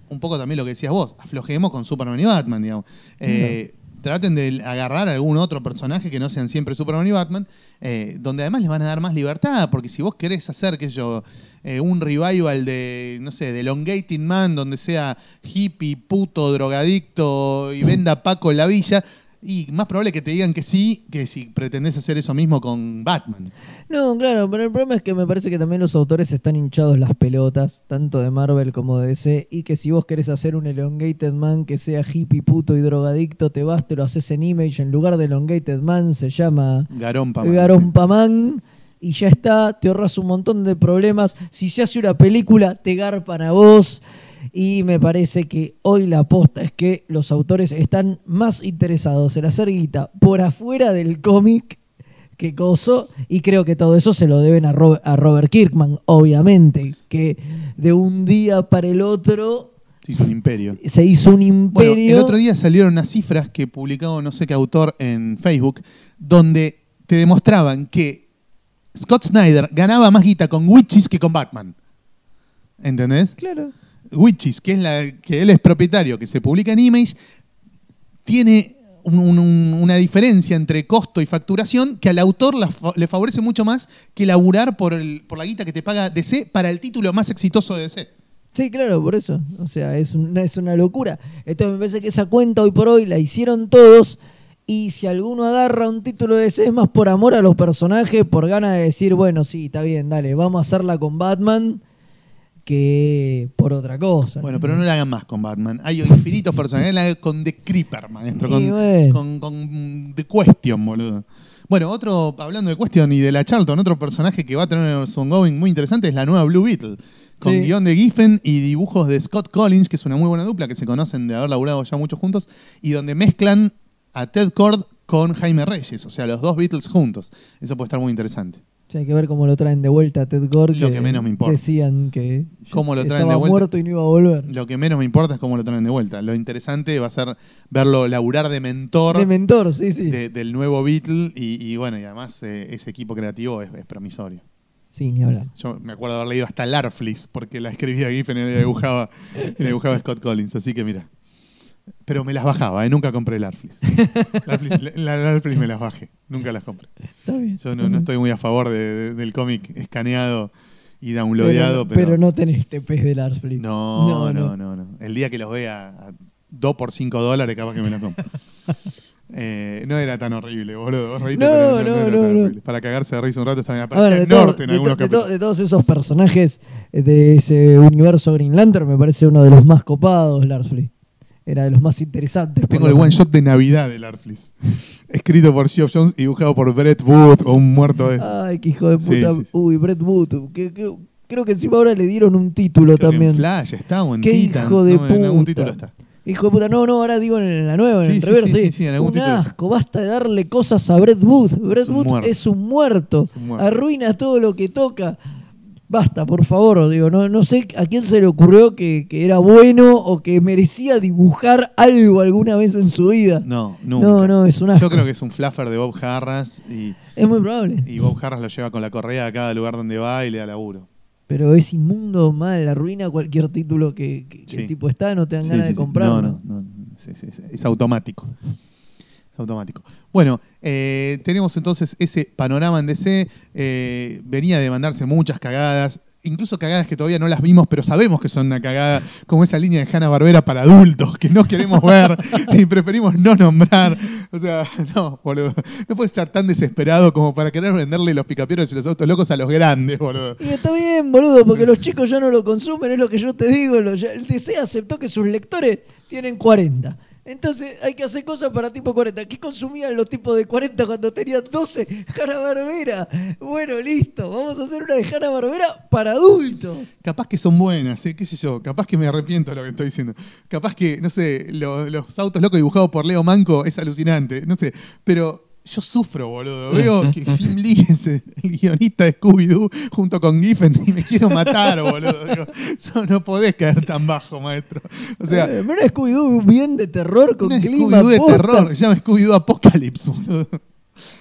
un poco también lo que decías vos, aflojemos con Superman y Batman, digamos. Eh, Traten de agarrar a algún otro personaje que no sean siempre Superman y Batman, eh, donde además les van a dar más libertad, porque si vos querés hacer, qué sé yo, eh, un revival de, no sé, de Elongated Man, donde sea hippie, puto, drogadicto y venda Paco en la villa, y más probable que te digan que sí, que si pretendés hacer eso mismo con Batman. No, claro, pero el problema es que me parece que también los autores están hinchados las pelotas, tanto de Marvel como de DC, y que si vos querés hacer un Elongated Man que sea hippie, puto y drogadicto, te vas, te lo haces en Image, en lugar de Elongated Man se llama Garompa. Garompa Man, y ya está, te ahorras un montón de problemas. Si se hace una película, te garpan a vos. Y me parece que hoy la aposta es que los autores están más interesados en hacer guita por afuera del cómic que coso. Y creo que todo eso se lo deben a, Ro- a Robert Kirkman, obviamente. Que de un día para el otro Sí, es un imperio. se hizo un Bueno, imperio. el otro día salieron unas cifras que publicó no sé qué autor en Facebook, donde te demostraban que Scott Snyder ganaba más guita con Witches que con Batman. ¿Entendés? Claro. Witches, que es la que él es propietario, que se publica en Image, tiene un- un- un- una diferencia entre costo y facturación que al autor le favorece mucho más que laburar por, la guita que te paga DC para el título más exitoso de DC. Sí, claro, por eso. O sea, es una, es una locura. Entonces me parece que esa cuenta hoy por hoy la hicieron todos. Y si alguno agarra un título de ese es más por amor a los personajes, por ganas de decir, bueno, sí, está bien, dale, vamos a hacerla con Batman, que por otra cosa. Bueno, pero no la hagan más con Batman. Hay infinitos personajes. La hagan con The Creeper, maestro. Y Con, bueno. con, con The Question, boludo. Bueno, otro, hablando de Question y de la Charlton, otro personaje que va a tener su ongoing muy interesante es la nueva Blue Beetle. Con Sí. guion de Giffen y dibujos de Scott Collins, que es una muy buena dupla, que se conocen de haber laburado ya muchos juntos, y donde mezclan a Ted Cord con Jaime Reyes, o sea, los dos Beatles juntos. Eso puede estar muy interesante. Hay que ver cómo lo traen de vuelta a Ted Gord. Lo que menos me importa. Decían que Cómo lo traen estaba de vuelta. muerto y no iba a volver. Lo que menos me importa es cómo lo traen de vuelta. Lo interesante va a ser verlo laburar de mentor. De mentor, sí, sí. de- del nuevo Beatle y, y bueno, y además eh, ese equipo creativo es, es promisorio. Sí, ni hablar. Yo me acuerdo haber leído hasta Larflis porque la escribía Giffen y la dibujaba, y la dibujaba Scott Collins, así que mira. Pero me las bajaba, ¿eh? nunca compré Larflis. Larflis, *laughs* la, Larflis me las bajé, nunca las compré. Está bien. Yo no, no estoy muy a favor de- de- del cómic escaneado y downloadeado, pero, pero, pero no tenés TPs de Lars Flint. no, no, no, no. El día que los vea a 2 por 5 dólares, capaz que me la compro. *laughs* Eh, no era tan horrible, boludo. Vos reíste, No, pero no, era no, tan no. horrible. Para cagarse de risa un rato también A aparecía ver, de, el todo- norte en algunos de capítulos. de todos esos personajes eh, de ese universo Green Lantern, me parece uno de los más copados, Lars Flea. Era de los más interesantes. Tengo el one menos. shot de Navidad del Arflis. *laughs* Escrito por Geoff Jones y dibujado por Brett Wood o un muerto de esos. Ay, qué hijo de puta. sí, sí. Uy, Brett Wood. que- que- creo que encima ahora le dieron un título Creo que también. en Flash está o en Qué Titans. hijo de no, En algún título está. Hijo de puta, no, no, ahora digo en la nueva, en Sí, el sí, reverse. sí, sí, sí, en algún un título. asco, basta de darle cosas a Brett Wood. Brett Wood muerto. es un muerto. Es un muerto. Arruina todo lo que toca. Basta, por favor, digo, no, no sé a quién se le ocurrió que, que era bueno o que merecía dibujar algo alguna vez en su vida. No, nunca. No, no, es un asco. Yo creo que es un fluffer de Bob Harras y, Es muy probable. y Bob Harras lo lleva con la correa a cada lugar donde va y le da laburo. Pero es inmundo, mal, arruina cualquier título que, que- que Sí. el tipo está, no te dan Sí, ganas sí, de comprarlo. No, no. Es automático. Automático. Bueno, eh, tenemos entonces ese panorama en DC. eh, venía de mandarse muchas cagadas. Incluso cagadas que todavía no las vimos, pero sabemos que son una cagada, como esa línea de Hanna Barbera para adultos que no queremos ver *laughs* y preferimos no nombrar. O sea, no, boludo. No puedes estar tan desesperado como para querer venderle los picapiedras y los autos locos a los grandes, boludo. Y está bien, boludo, porque los chicos ya no lo consumen, es lo que yo te digo. el DC aceptó que sus lectores tienen 40. Entonces hay que hacer cosas para tipo 40. ¿Qué consumían los tipos de 40 cuando tenían 12? Hanna Barbera. Bueno, listo. Vamos a hacer una de Hanna Barbera para adultos. Capaz que son buenas, ¿eh? qué sé yo, capaz que me arrepiento de lo que estoy diciendo. Capaz que, no sé, lo- los autos locos dibujados por Leo Manco es alucinante, no sé, pero yo sufro, boludo. Veo que Jim Lee es el guionista de Scooby-Doo junto con Giffen y me quiero matar, boludo. Digo, no, no podés caer tan bajo, maestro. O sea, Eh, pero Scooby-Doo bien de terror con clima Scooby-Doo de terror, se llama Scooby-Doo Apocalypse, boludo.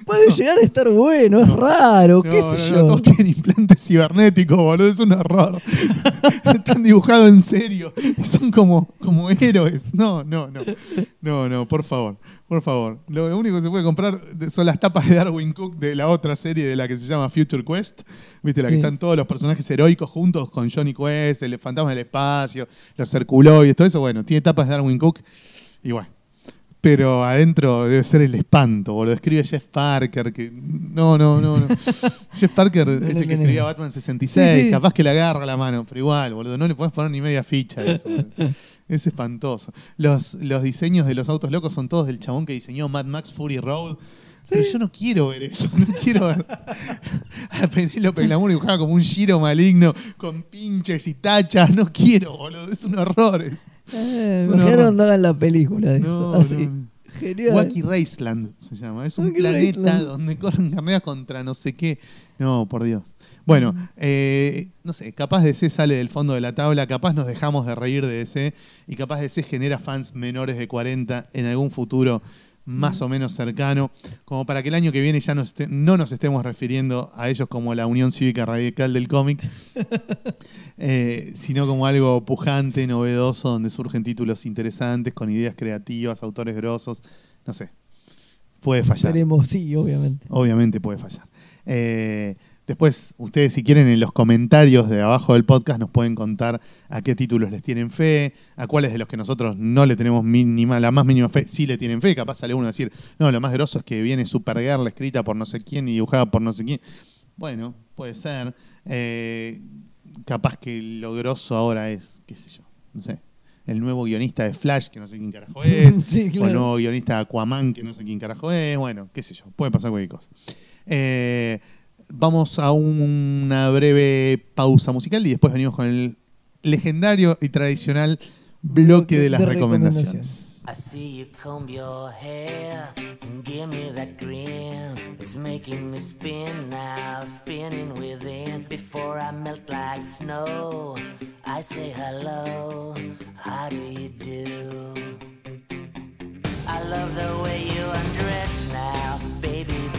Puede llegar a estar bueno, es raro, qué No, sé yo. todos tienen implantes cibernéticos, boludo, es un horror. *laughs* Están dibujados en serio y son como, como héroes. No, no, no. No, no, por favor, por favor. Lo único que se puede comprar son las tapas de Darwin Cook de la otra serie de la que se llama Future Quest. ¿Viste? La que están todos los personajes heroicos juntos con Johnny Quest, el fantasma del espacio, los circuloides, todo eso. Bueno, tiene tapas de Darwin Cook y bueno. Pero adentro debe ser el espanto, boludo. Escribe Jeff Parker, que... No, no, no, no. *laughs* Jeff Parker es el que escribía es. Batman 66, Sí, sí. capaz que le agarra la mano, pero igual, boludo, no le podés poner ni media ficha a eso. *laughs* Es espantoso. Los, los diseños de los autos locos son todos del chabón que diseñó Mad Max Fury Road. Pero yo no quiero ver eso, *laughs* no quiero ver a *laughs* Penélope Glamour dibujada como un giro maligno con pinches y tachas. No quiero, boludo, es un horror. es- Eh, Es un horror. cuando hagan la película de eso. No, *laughs* así. no. Genial. Wacky Raceland se llama. Es un Wacky planeta Raceland. donde corren carreras contra no sé qué. No, por Dios. Bueno, Mm. eh, no sé, capaz DC sale del fondo de la tabla, capaz nos dejamos de reír de DC y capaz DC genera fans menores de 40 en algún futuro Mm. más o menos cercano, como para que el año que viene ya no nos estemos refiriendo a ellos como la Unión Cívica Radical del cómic, *laughs* eh, sino como algo pujante, novedoso, donde surgen títulos interesantes, con ideas creativas, autores grosos, no sé. Puede fallar. Esperemos, sí, obviamente. Obviamente puede fallar. Eh, después, ustedes si quieren en los comentarios de abajo del podcast nos pueden contar a qué títulos les tienen fe, a cuáles de los que nosotros no le tenemos mínima, la más mínima fe, sí le tienen fe. Capaz sale uno a decir, no, lo más grosso es que viene Supergirl escrita por no sé quién y dibujada por no sé quién. Bueno, puede ser. Eh, capaz que lo grosso ahora es, qué sé yo, no sé. El nuevo guionista de Flash, que no sé quién carajo *laughs* es. Sí, O el nuevo guionista de Aquaman, que no sé quién carajo es. Bueno, qué sé yo, puede pasar cualquier cosa. Eh, vamos a un- una breve pausa musical y después venimos con el legendario y tradicional bloque de las De recomendaciones. I see you comb your hair and give me that grin. It's making me spin now, spinning within. Before I melt like snow, I say hello. How do you do? I love the way you undress now, baby.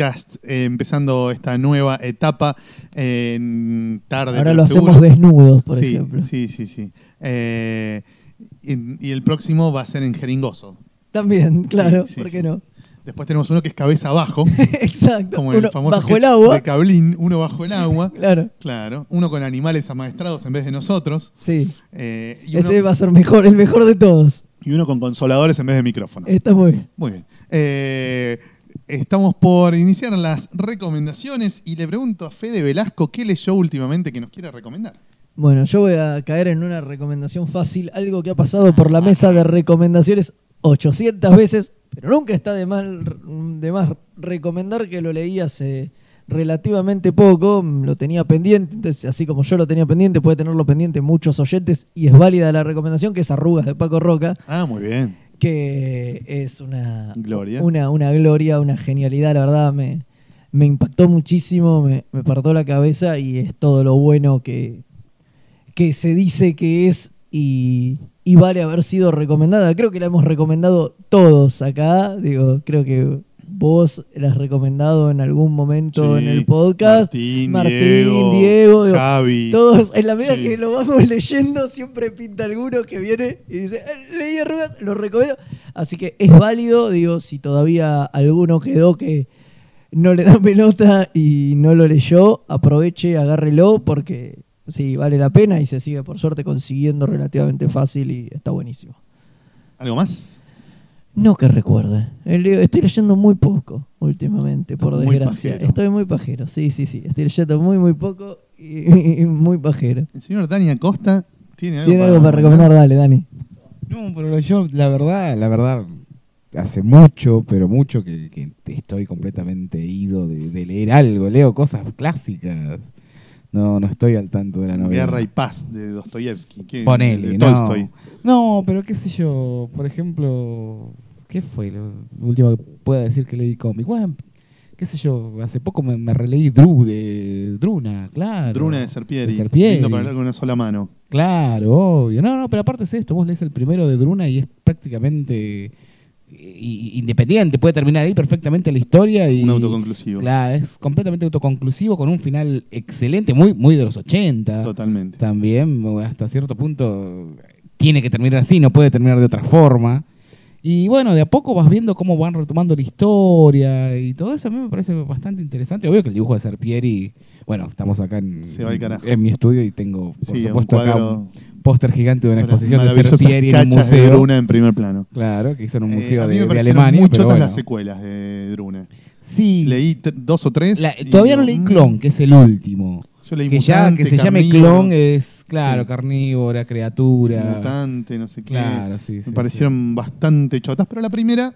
Podcast, eh, empezando esta nueva etapa en tarde. Ahora lo seguro. hacemos desnudos, por sí, ejemplo. Sí, sí, sí. Eh, y, y el próximo va a ser en Jeringoso. También, claro, sí, ¿por qué no? Después tenemos uno que es cabeza abajo, *laughs* Exacto. como el Uno famoso bajo el agua. de Cablín, uno bajo el agua. *laughs* Claro, Claro, uno con animales amaestrados en vez de nosotros. sí. eh, y, Ese uno, va a ser mejor, el mejor de todos. y uno con consoladores en vez de micrófonos. Está muy bien. Muy bien. Eh, estamos por iniciar las recomendaciones y le pregunto a Fede Velasco qué leyó últimamente que nos quiere recomendar. Bueno, yo voy a caer en una recomendación fácil, algo que ha pasado por la mesa de recomendaciones 800 veces, pero nunca está de, mal, de más recomendar que lo leí hace relativamente poco, lo tenía pendiente, entonces así como yo lo tenía pendiente, puede tenerlo pendiente muchos oyentes y es válida la recomendación, que es Arrugas de Paco Roca, Ah, muy bien. Que es una Gloria. una, una gloria, una genialidad, la verdad me, me impactó muchísimo, me, me partó la cabeza y es todo lo bueno que, que se dice que es y, y vale haber sido recomendada. Creo que la hemos recomendado todos acá, digo, creo que vos la has recomendado en algún momento Sí, en el podcast. Martín, Martín, Diego, Diego, digo, Javi. todos, en la medida Sí. que lo vamos *laughs* leyendo, siempre pinta alguno que viene y dice, "Eh, leí arrugas, lo recomiendo. Así que es válido, digo, si todavía alguno quedó que no le da pelota y no lo leyó, aproveche, agárrelo, porque sí, vale la pena y se sigue por suerte consiguiendo relativamente fácil y está buenísimo. ¿Algo más? No que recuerde. Estoy leyendo muy poco últimamente, por Muy desgracia. pajero. Estoy muy pajero, sí, sí, sí. Estoy leyendo muy, muy poco y, y muy pajero. El señor Dani Acosta tiene algo, ¿Tiene algo para recomendar? Dale, Dani. No, pero yo, la verdad, la verdad, hace mucho, pero mucho que, que estoy completamente ido de, de leer algo. Leo cosas clásicas. No, no estoy al tanto de la novela. Guerra y Paz de Dostoyevsky. Ponele, de no. Tolstoy. No, pero qué sé yo, por ejemplo, ¿qué fue lo último que pueda decir que leí cómic? Bueno, qué sé yo, hace poco me, me releí Dru de Druna, claro. Druna de Serpieri. De Serpieri. Lindo para leer con una sola mano. Claro, obvio. No, no, pero aparte es esto, vos lees el primero de Druna y es prácticamente i- independiente, puede terminar ahí perfectamente la historia y Un autoconclusivo. Claro, es completamente autoconclusivo con un final excelente, muy muy de los 80. Totalmente. También hasta cierto punto tiene que terminar así, no puede terminar de otra forma. Y bueno, de a poco vas viendo cómo van retomando la historia y todo eso a mí me parece bastante interesante. Obvio que el dibujo de Serpieri, bueno, estamos acá en, mi estudio y tengo, por Sí, un supuesto, acá un póster gigante de una exposición de Serpieri en un cachas de museo. Druna en primer plano. Claro, que hizo en un Eh, museo a mí de, me de parecieron Alemania. muy pero bueno. las secuelas de Druna. Sí, Leí dos o tres. la- todavía no leí mm, Clon, que es el último. Leí Que ya que se llame Clon es, claro, Sí. carnívora, criatura. Mutante, no sé qué. Claro, sí, Me sí, parecieron bastante chotas, pero la primera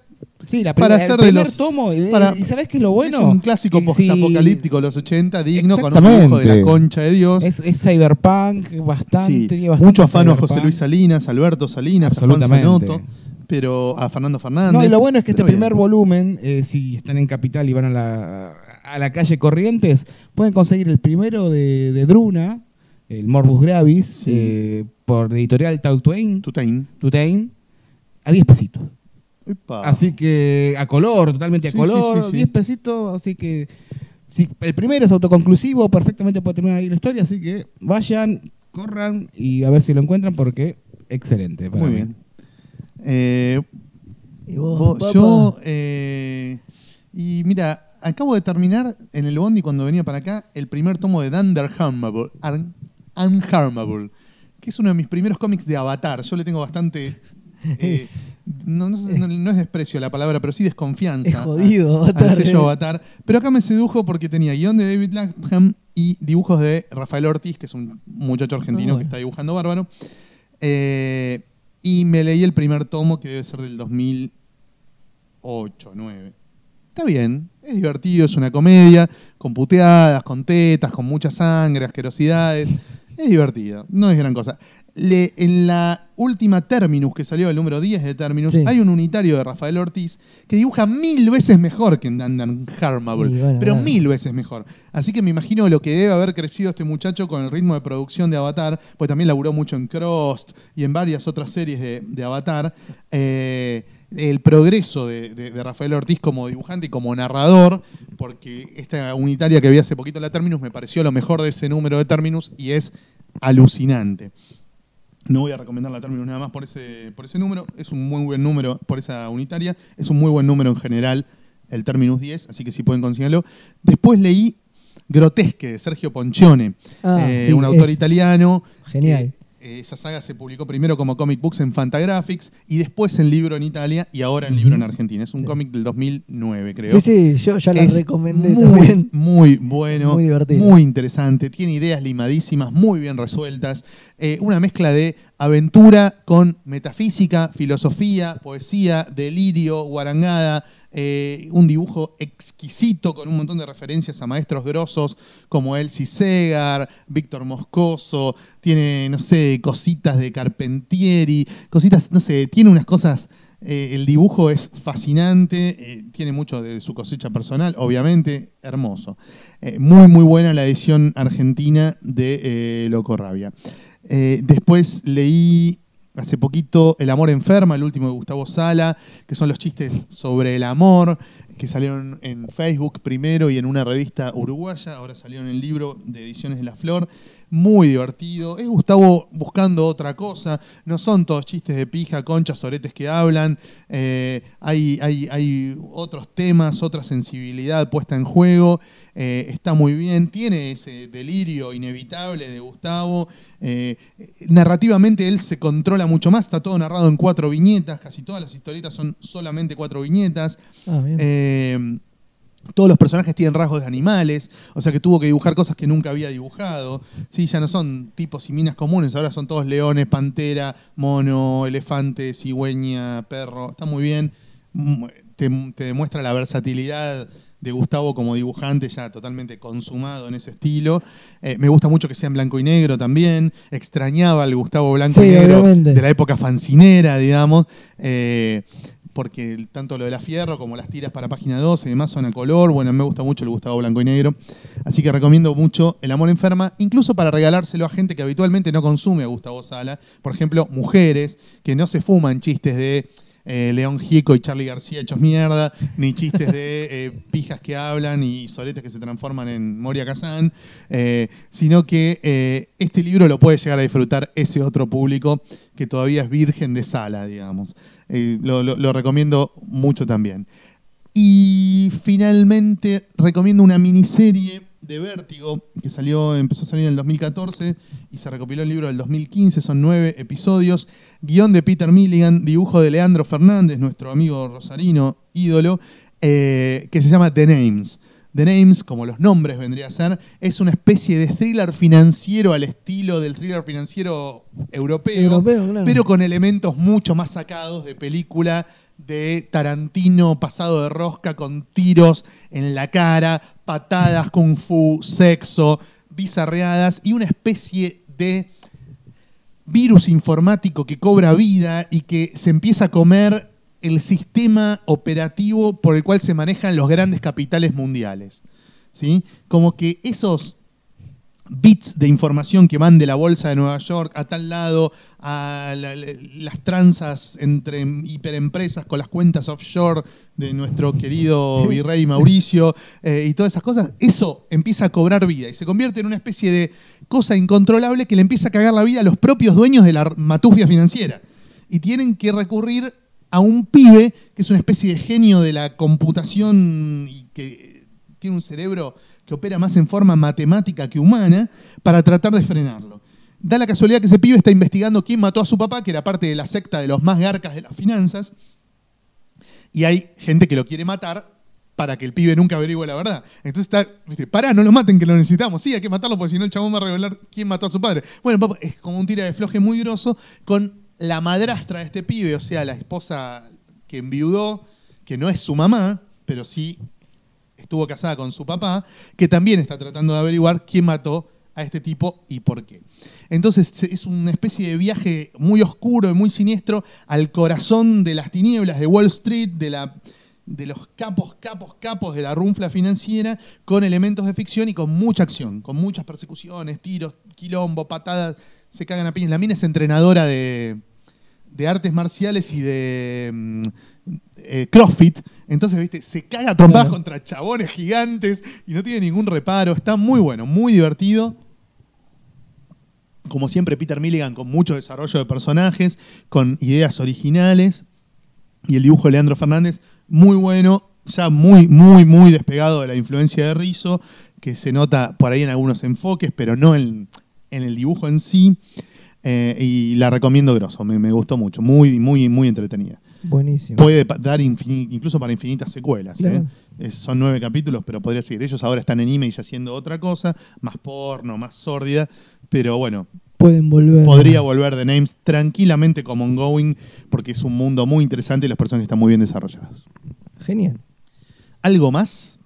Sí, la Para primera- hacer el de primer los- tomo, eh, para- ¿y sabes qué es lo bueno? es un clásico sí, postapocalíptico de los 80, digno, con un dibujo de la concha de Dios. Es, es cyberpunk, bastante, bastante mucho afano a José. Luis Salinas, Alberto Salinas, a Juan. Sanoto, pero a Fernando Fernández. No, y lo bueno es que este primer volumen, eh, si están en Capital y van a la, a la calle Corrientes, pueden conseguir el primero de, de Druna, el Morbus Gravis, Sí. eh, por editorial Tautuain, Tutain. Tutain, a 10 pesitos. Epa. Así que a color, totalmente a Sí, color, sí, sí, sí. 10 pesitos, así que si el primero es autoconclusivo, perfectamente puede terminar ahí la historia, así que vayan, corran y a ver si lo encuentran porque excelente. para Muy mí. bien. Eh, Y vos, vos- yo, eh, y mira, acabo de terminar en el Bondi cuando venía para acá el primer tomo de Dunder Unharmable, Ar- Unharmable, que es uno de mis primeros cómics de Avatar. Yo le tengo bastante. *laughs* eh, no, no sé, no- no es desprecio la palabra, pero sí desconfianza. Es jodido, a- Avatar, Al sello eh. Avatar. Pero acá me sedujo porque tenía guion de David Lapham y dibujos de Rafael Ortiz, que es un muchacho argentino Ah, bueno. que está dibujando bárbaro. Eh, y me leí el primer tomo, que debe ser del 2008, 9. Está bien, es divertido, es una comedia, con puteadas, con tetas, con mucha sangre, asquerosidades. Es divertido, no es gran cosa. le- en la última Terminus, que salió el número 10 de Terminus, Sí. hay un unitario de Rafael Ortiz que dibuja mil veces mejor que en Dandan Harmable, bueno, pero mil veces mejor. Así que me imagino lo que debe haber crecido este muchacho con el ritmo de producción de Avatar, pues también laburó mucho en Crost y en varias otras series de, de Avatar. Eh, el progreso de, de- de Rafael Ortiz como dibujante y como narrador, porque esta unitaria que vi hace poquito la Terminus me pareció lo mejor de ese número de Terminus y es alucinante. No voy a recomendar la Terminus nada más por ese, por ese número, es un muy buen número por esa unitaria, es un muy buen número en general el Terminus 10, así que si pueden conseguirlo. Después leí Grotesque de Sergio Ponchione, Ah, eh, sí, un autor italiano. Genial. Eh, esa saga se publicó primero como comic books en Fantagraphics y después en libro en Italia y ahora en libro en Argentina. Es un Sí. cómic del 2009, creo. Sí, sí, yo ya la recomendé muy, también. Muy bueno, Muy divertido. muy interesante, tiene ideas limadísimas, muy bien resueltas, eh, una mezcla de aventura con metafísica, filosofía, poesía, delirio, guarangada, eh, un dibujo exquisito con un montón de referencias a maestros grosos como Elsie Segar, Víctor Moscoso, tiene, no sé, cositas de Carpentieri, cositas, no sé, tiene unas cosas eh, el dibujo es fascinante, tiene mucho de su cosecha personal, obviamente, hermoso. Muy, muy buena la edición argentina de Loco Rabia. Eh, después leí hace poquito El amor enferma, el último de Gustavo Sala, que son los chistes sobre el amor, que salieron en Facebook primero y en una revista uruguaya, ahora salieron en el libro de Ediciones de la Flor. Muy divertido. Es Gustavo buscando otra cosa. No son todos chistes de pija, conchas, oretes que hablan. Eh, hay, hay, hay otros temas, otra sensibilidad puesta en juego. Eh, está muy bien. Tiene ese delirio inevitable de Gustavo. Eh, narrativamente él se controla mucho más. Está todo narrado en cuatro viñetas. Casi todas las historietas son solamente cuatro viñetas. Ah, bien. Todos los personajes tienen rasgos de animales, o sea que tuvo que dibujar cosas que nunca había dibujado. Sí, ya no son tipos y minas comunes, ahora son todos leones, pantera, mono, elefante, cigüeña, perro. Está muy bien. Mm, Te, te demuestra la versatilidad de Gustavo como dibujante, ya totalmente consumado en ese estilo. Eh, me gusta mucho que sea en blanco y negro también. Extrañaba al Gustavo blanco Sí, y negro obviamente. de la época fancinera, digamos. Eh, porque tanto lo de la fierro como las tiras para página 12 y demás son a color. Bueno, me gusta mucho el Gustavo Blanco y Negro. Así que recomiendo mucho El Amor Enferma, incluso para regalárselo a gente que habitualmente no consume a Gustavo Sala. Por ejemplo, mujeres que no se fuman chistes de eh, León Gieco y Charlie García hechos mierda, ni chistes de eh, pijas que hablan y soletes que se transforman en Moria Kazan, eh, sino que este libro lo puede llegar a disfrutar ese otro público que todavía es virgen de sala, digamos. Eh, lo, recomiendo mucho también. Y finalmente recomiendo una miniserie de Vértigo que salió, empezó a salir en el 2014 y se recopiló el libro del 2015. Son nueve episodios. Guión de Peter Milligan, dibujo de Leandro Fernández, nuestro amigo rosarino ídolo, eh, que se llama The Names. The Names, como los nombres vendría a ser, es una especie de thriller financiero al estilo del thriller financiero europeo, Europeo, claro. pero con elementos mucho más sacados de película de Tarantino pasado de rosca con tiros en la cara, patadas, kung fu, sexo, bizarreadas y una especie de virus informático que cobra vida y que se empieza a comer el sistema operativo por el cual se manejan los grandes capitales mundiales. ¿sí? Como que esos bits de información que van de la bolsa de Nueva York a tal lado, a la- la- las tranzas entre hiperempresas con las cuentas offshore de nuestro querido *laughs* virrey Mauricio eh, y todas esas cosas, eso empieza a cobrar vida y se convierte en una especie de cosa incontrolable que le empieza a cagar la vida a los propios dueños de la matufia financiera. Y tienen que recurrir a un pibe que es una especie de genio de la computación y que tiene un cerebro que opera más en forma matemática que humana para tratar de frenarlo. Da la casualidad que ese pibe está investigando quién mató a su papá, que era parte de la secta de los más garcas de las finanzas, y hay gente que lo quiere matar para que el pibe nunca averigüe la verdad. Entonces está, viste, pará, no lo maten, que lo necesitamos. Sí, hay que matarlo porque si no el chabón va a revelar quién mató a su padre. Bueno, es como un tira de floje muy grosso con la madrastra de este pibe, o sea, la esposa que enviudó, que no es su mamá, pero sí estuvo casada con su papá, que también está tratando de averiguar quién mató a este tipo y por qué. Entonces es una especie de viaje muy oscuro y muy siniestro al corazón de las tinieblas de Wall Street, de, la, de los capos, capos, capos de la runfla financiera, con elementos de ficción y con mucha acción, con muchas persecuciones, tiros, quilombo, patadas, se cagan a piñas. La mina es entrenadora de, de artes marciales y de mm, eh, CrossFit. Entonces, viste, se caga a trompadas Claro. contra chabones gigantes y no tiene ningún reparo. Está muy bueno, muy divertido. Como siempre, Peter Milligan con mucho desarrollo de personajes, con ideas originales. Y el dibujo de Leandro Fernández, muy bueno, ya muy, muy, muy despegado de la influencia de Rizzo, que se nota por ahí en algunos enfoques, pero no en, en el dibujo en sí. Eh, y la recomiendo grosso, me, me gustó mucho, muy, muy, muy entretenida. Buenísimo. Puede dar incluso para infinitas secuelas. Claro. ¿eh? Es- son nueve capítulos, pero podría seguir. Ellos ahora están en Image haciendo otra cosa, más porno, más sórdida, pero bueno, Pueden volver. podría volver The Names tranquilamente como ongoing, porque es un mundo muy interesante y los personajes están muy bien desarrollados. Genial. ¿Algo más?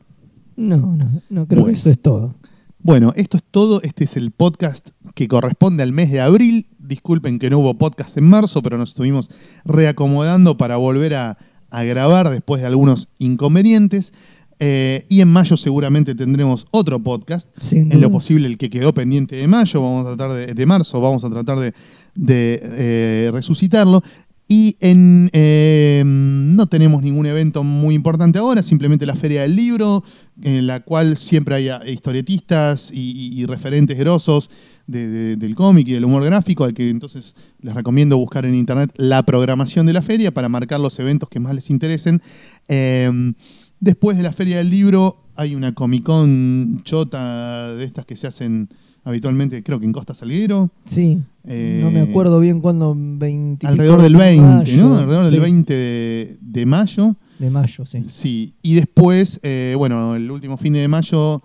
No, no, no creo Bueno. que eso es todo. Bueno, esto es todo. Este es el podcast que corresponde al mes de abril. Disculpen que no hubo podcast en marzo, pero nos estuvimos reacomodando para volver a, a grabar después de algunos inconvenientes. Eh, y en mayo seguramente tendremos otro podcast. En lo posible el que quedó pendiente de mayo, vamos a tratar de, de marzo, vamos a tratar de, de, eh, resucitarlo. Y eh, no tenemos ningún evento muy importante ahora, simplemente la Feria del Libro, en la cual siempre hay ah, historietistas y, referentes grosos de- de- del cómic y del humor gráfico, al que entonces les recomiendo buscar en internet la programación de la feria para marcar los eventos que más les interesen. Eh, después de la Feria del Libro hay una Comic Con chota de estas que se hacen habitualmente, creo que en Costa Salguero. Sí. Eh, no me acuerdo bien cuándo. 20 y Alrededor del de 20, mayo. ¿no? Alrededor del Sí, 20 de, de mayo. De mayo, sí. Sí. Y después, eh, bueno, el último fin de mayo,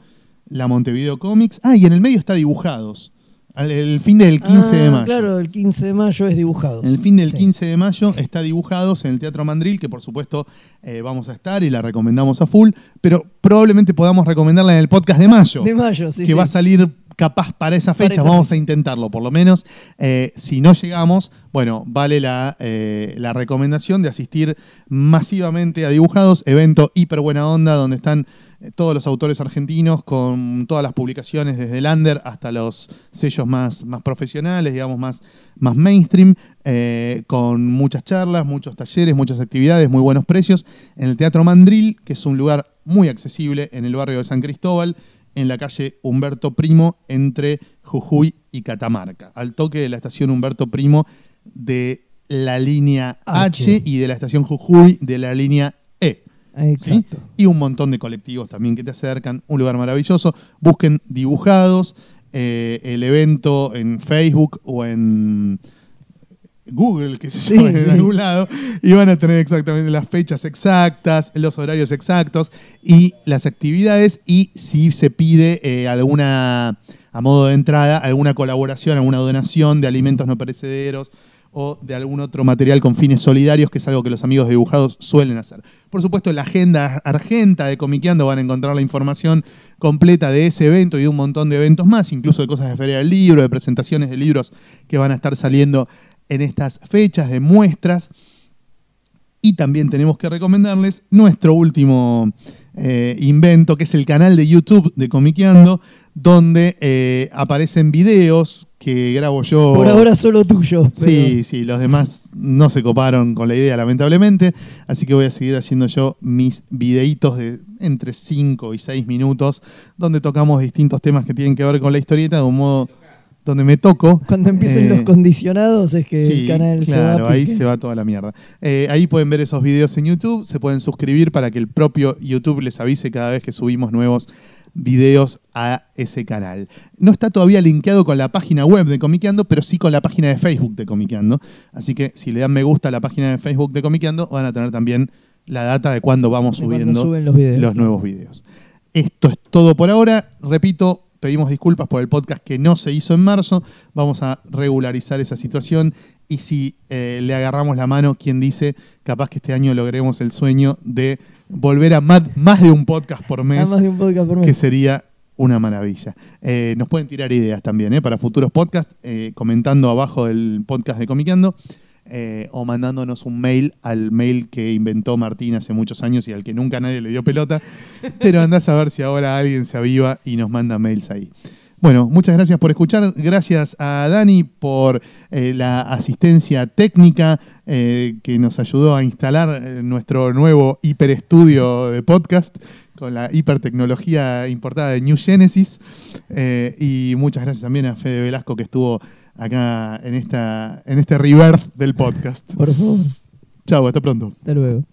la Montevideo Comics. Ah, y en el medio está Dibujados. El fin del 15 de Ah, mayo. Claro, el 15 de mayo es dibujados. El fin del Sí. 15 de mayo está Dibujados en el Teatro Mandril, que por supuesto eh, vamos a estar y la recomendamos a full, pero probablemente podamos recomendarla en el podcast de mayo De mayo, sí. que sí. va a salir capaz para esa Para fecha. esa Vamos fecha. a intentarlo, por lo menos. Eh, si no llegamos, bueno, vale la, eh, la recomendación de asistir masivamente a Dibujados, evento hiper buena onda, donde están eh, todos los autores argentinos con todas las publicaciones, desde el under hasta los sellos más, más profesionales, digamos, más, más mainstream, eh, con muchas charlas, muchos talleres, muchas actividades, muy buenos precios, en el Teatro Mandril, que es un lugar muy accesible en el barrio de San Cristóbal, en la calle Humberto Primo, entre Jujuy y Catamarca, al toque de la estación Humberto Primo de la línea H, H. y de la estación Jujuy de la línea E. ¿sí? Exacto. Y un montón de colectivos también que te acercan. Un lugar maravilloso. Busquen dibujados eh, el evento en Facebook o en Google, que se Sí, llama en sí. algún lado, y van a tener exactamente las fechas exactas, los horarios exactos y las actividades y si se pide eh, alguna, a modo de entrada, alguna colaboración, alguna donación de alimentos no perecederos o de algún otro material con fines solidarios, que es algo que los amigos dibujados suelen hacer. Por supuesto, en la agenda argenta de Comiqueando van a encontrar la información completa de ese evento y de un montón de eventos más, incluso de cosas de Feria del Libro, de presentaciones de libros que van a estar saliendo en estas fechas, de muestras. Y también tenemos que recomendarles nuestro último eh, invento, que es el canal de YouTube de Comiqueando, donde eh, aparecen videos que grabo yo. Por ahora solo tuyo. pero- Sí, sí, los demás no se coparon con la idea, lamentablemente. Así que voy a seguir haciendo yo mis videitos de entre 5 y 6 minutos, donde tocamos distintos temas que tienen que ver con la historieta, de un modo donde me toco. Cuando empiecen Eh, los condicionados es que Sí, el canal se va claro, a ahí se va toda la mierda. Eh, ahí pueden ver esos videos en YouTube, se pueden suscribir para que el propio YouTube les avise cada vez que subimos nuevos videos a ese canal. No está todavía linkeado con la página web de Comiqueando, pero sí con la página de Facebook de Comiqueando. Así que si le dan me gusta a la página de Facebook de Comiqueando, van a tener también la data de cuándo vamos De subiendo los nuevos videos. Esto es todo por ahora. Repito, pedimos disculpas por el podcast que no se hizo en marzo. Vamos a regularizar esa situación. Y si eh, le agarramos la mano, quien dice, capaz que este año logremos el sueño de volver a más, más de un podcast por mes, más de un podcast por mes. que sería una maravilla. Eh, nos pueden tirar ideas también ¿eh? para futuros podcasts, comentando abajo del podcast de Comiqueando eh, o mandándonos un mail al mail que inventó Martín hace muchos años y al que nunca nadie le dio pelota. Pero andás a ver si ahora alguien se aviva y nos manda mails ahí. Bueno, muchas gracias por escuchar. Gracias a Dani por eh, la asistencia técnica eh, que nos ayudó a instalar nuestro nuevo hiperestudio de podcast con la hipertecnología importada de New Genesis. Y muchas gracias también a Fede Velasco que estuvo acá en, esta, en este rebirth del podcast. Por favor, Chau, hasta pronto. hasta luego.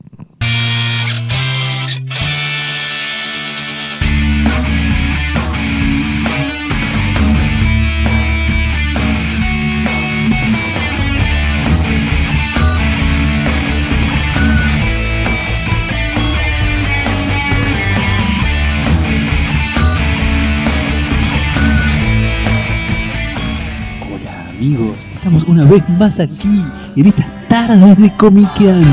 Amigos, estamos una vez más aquí en estas tardes de comiqueando.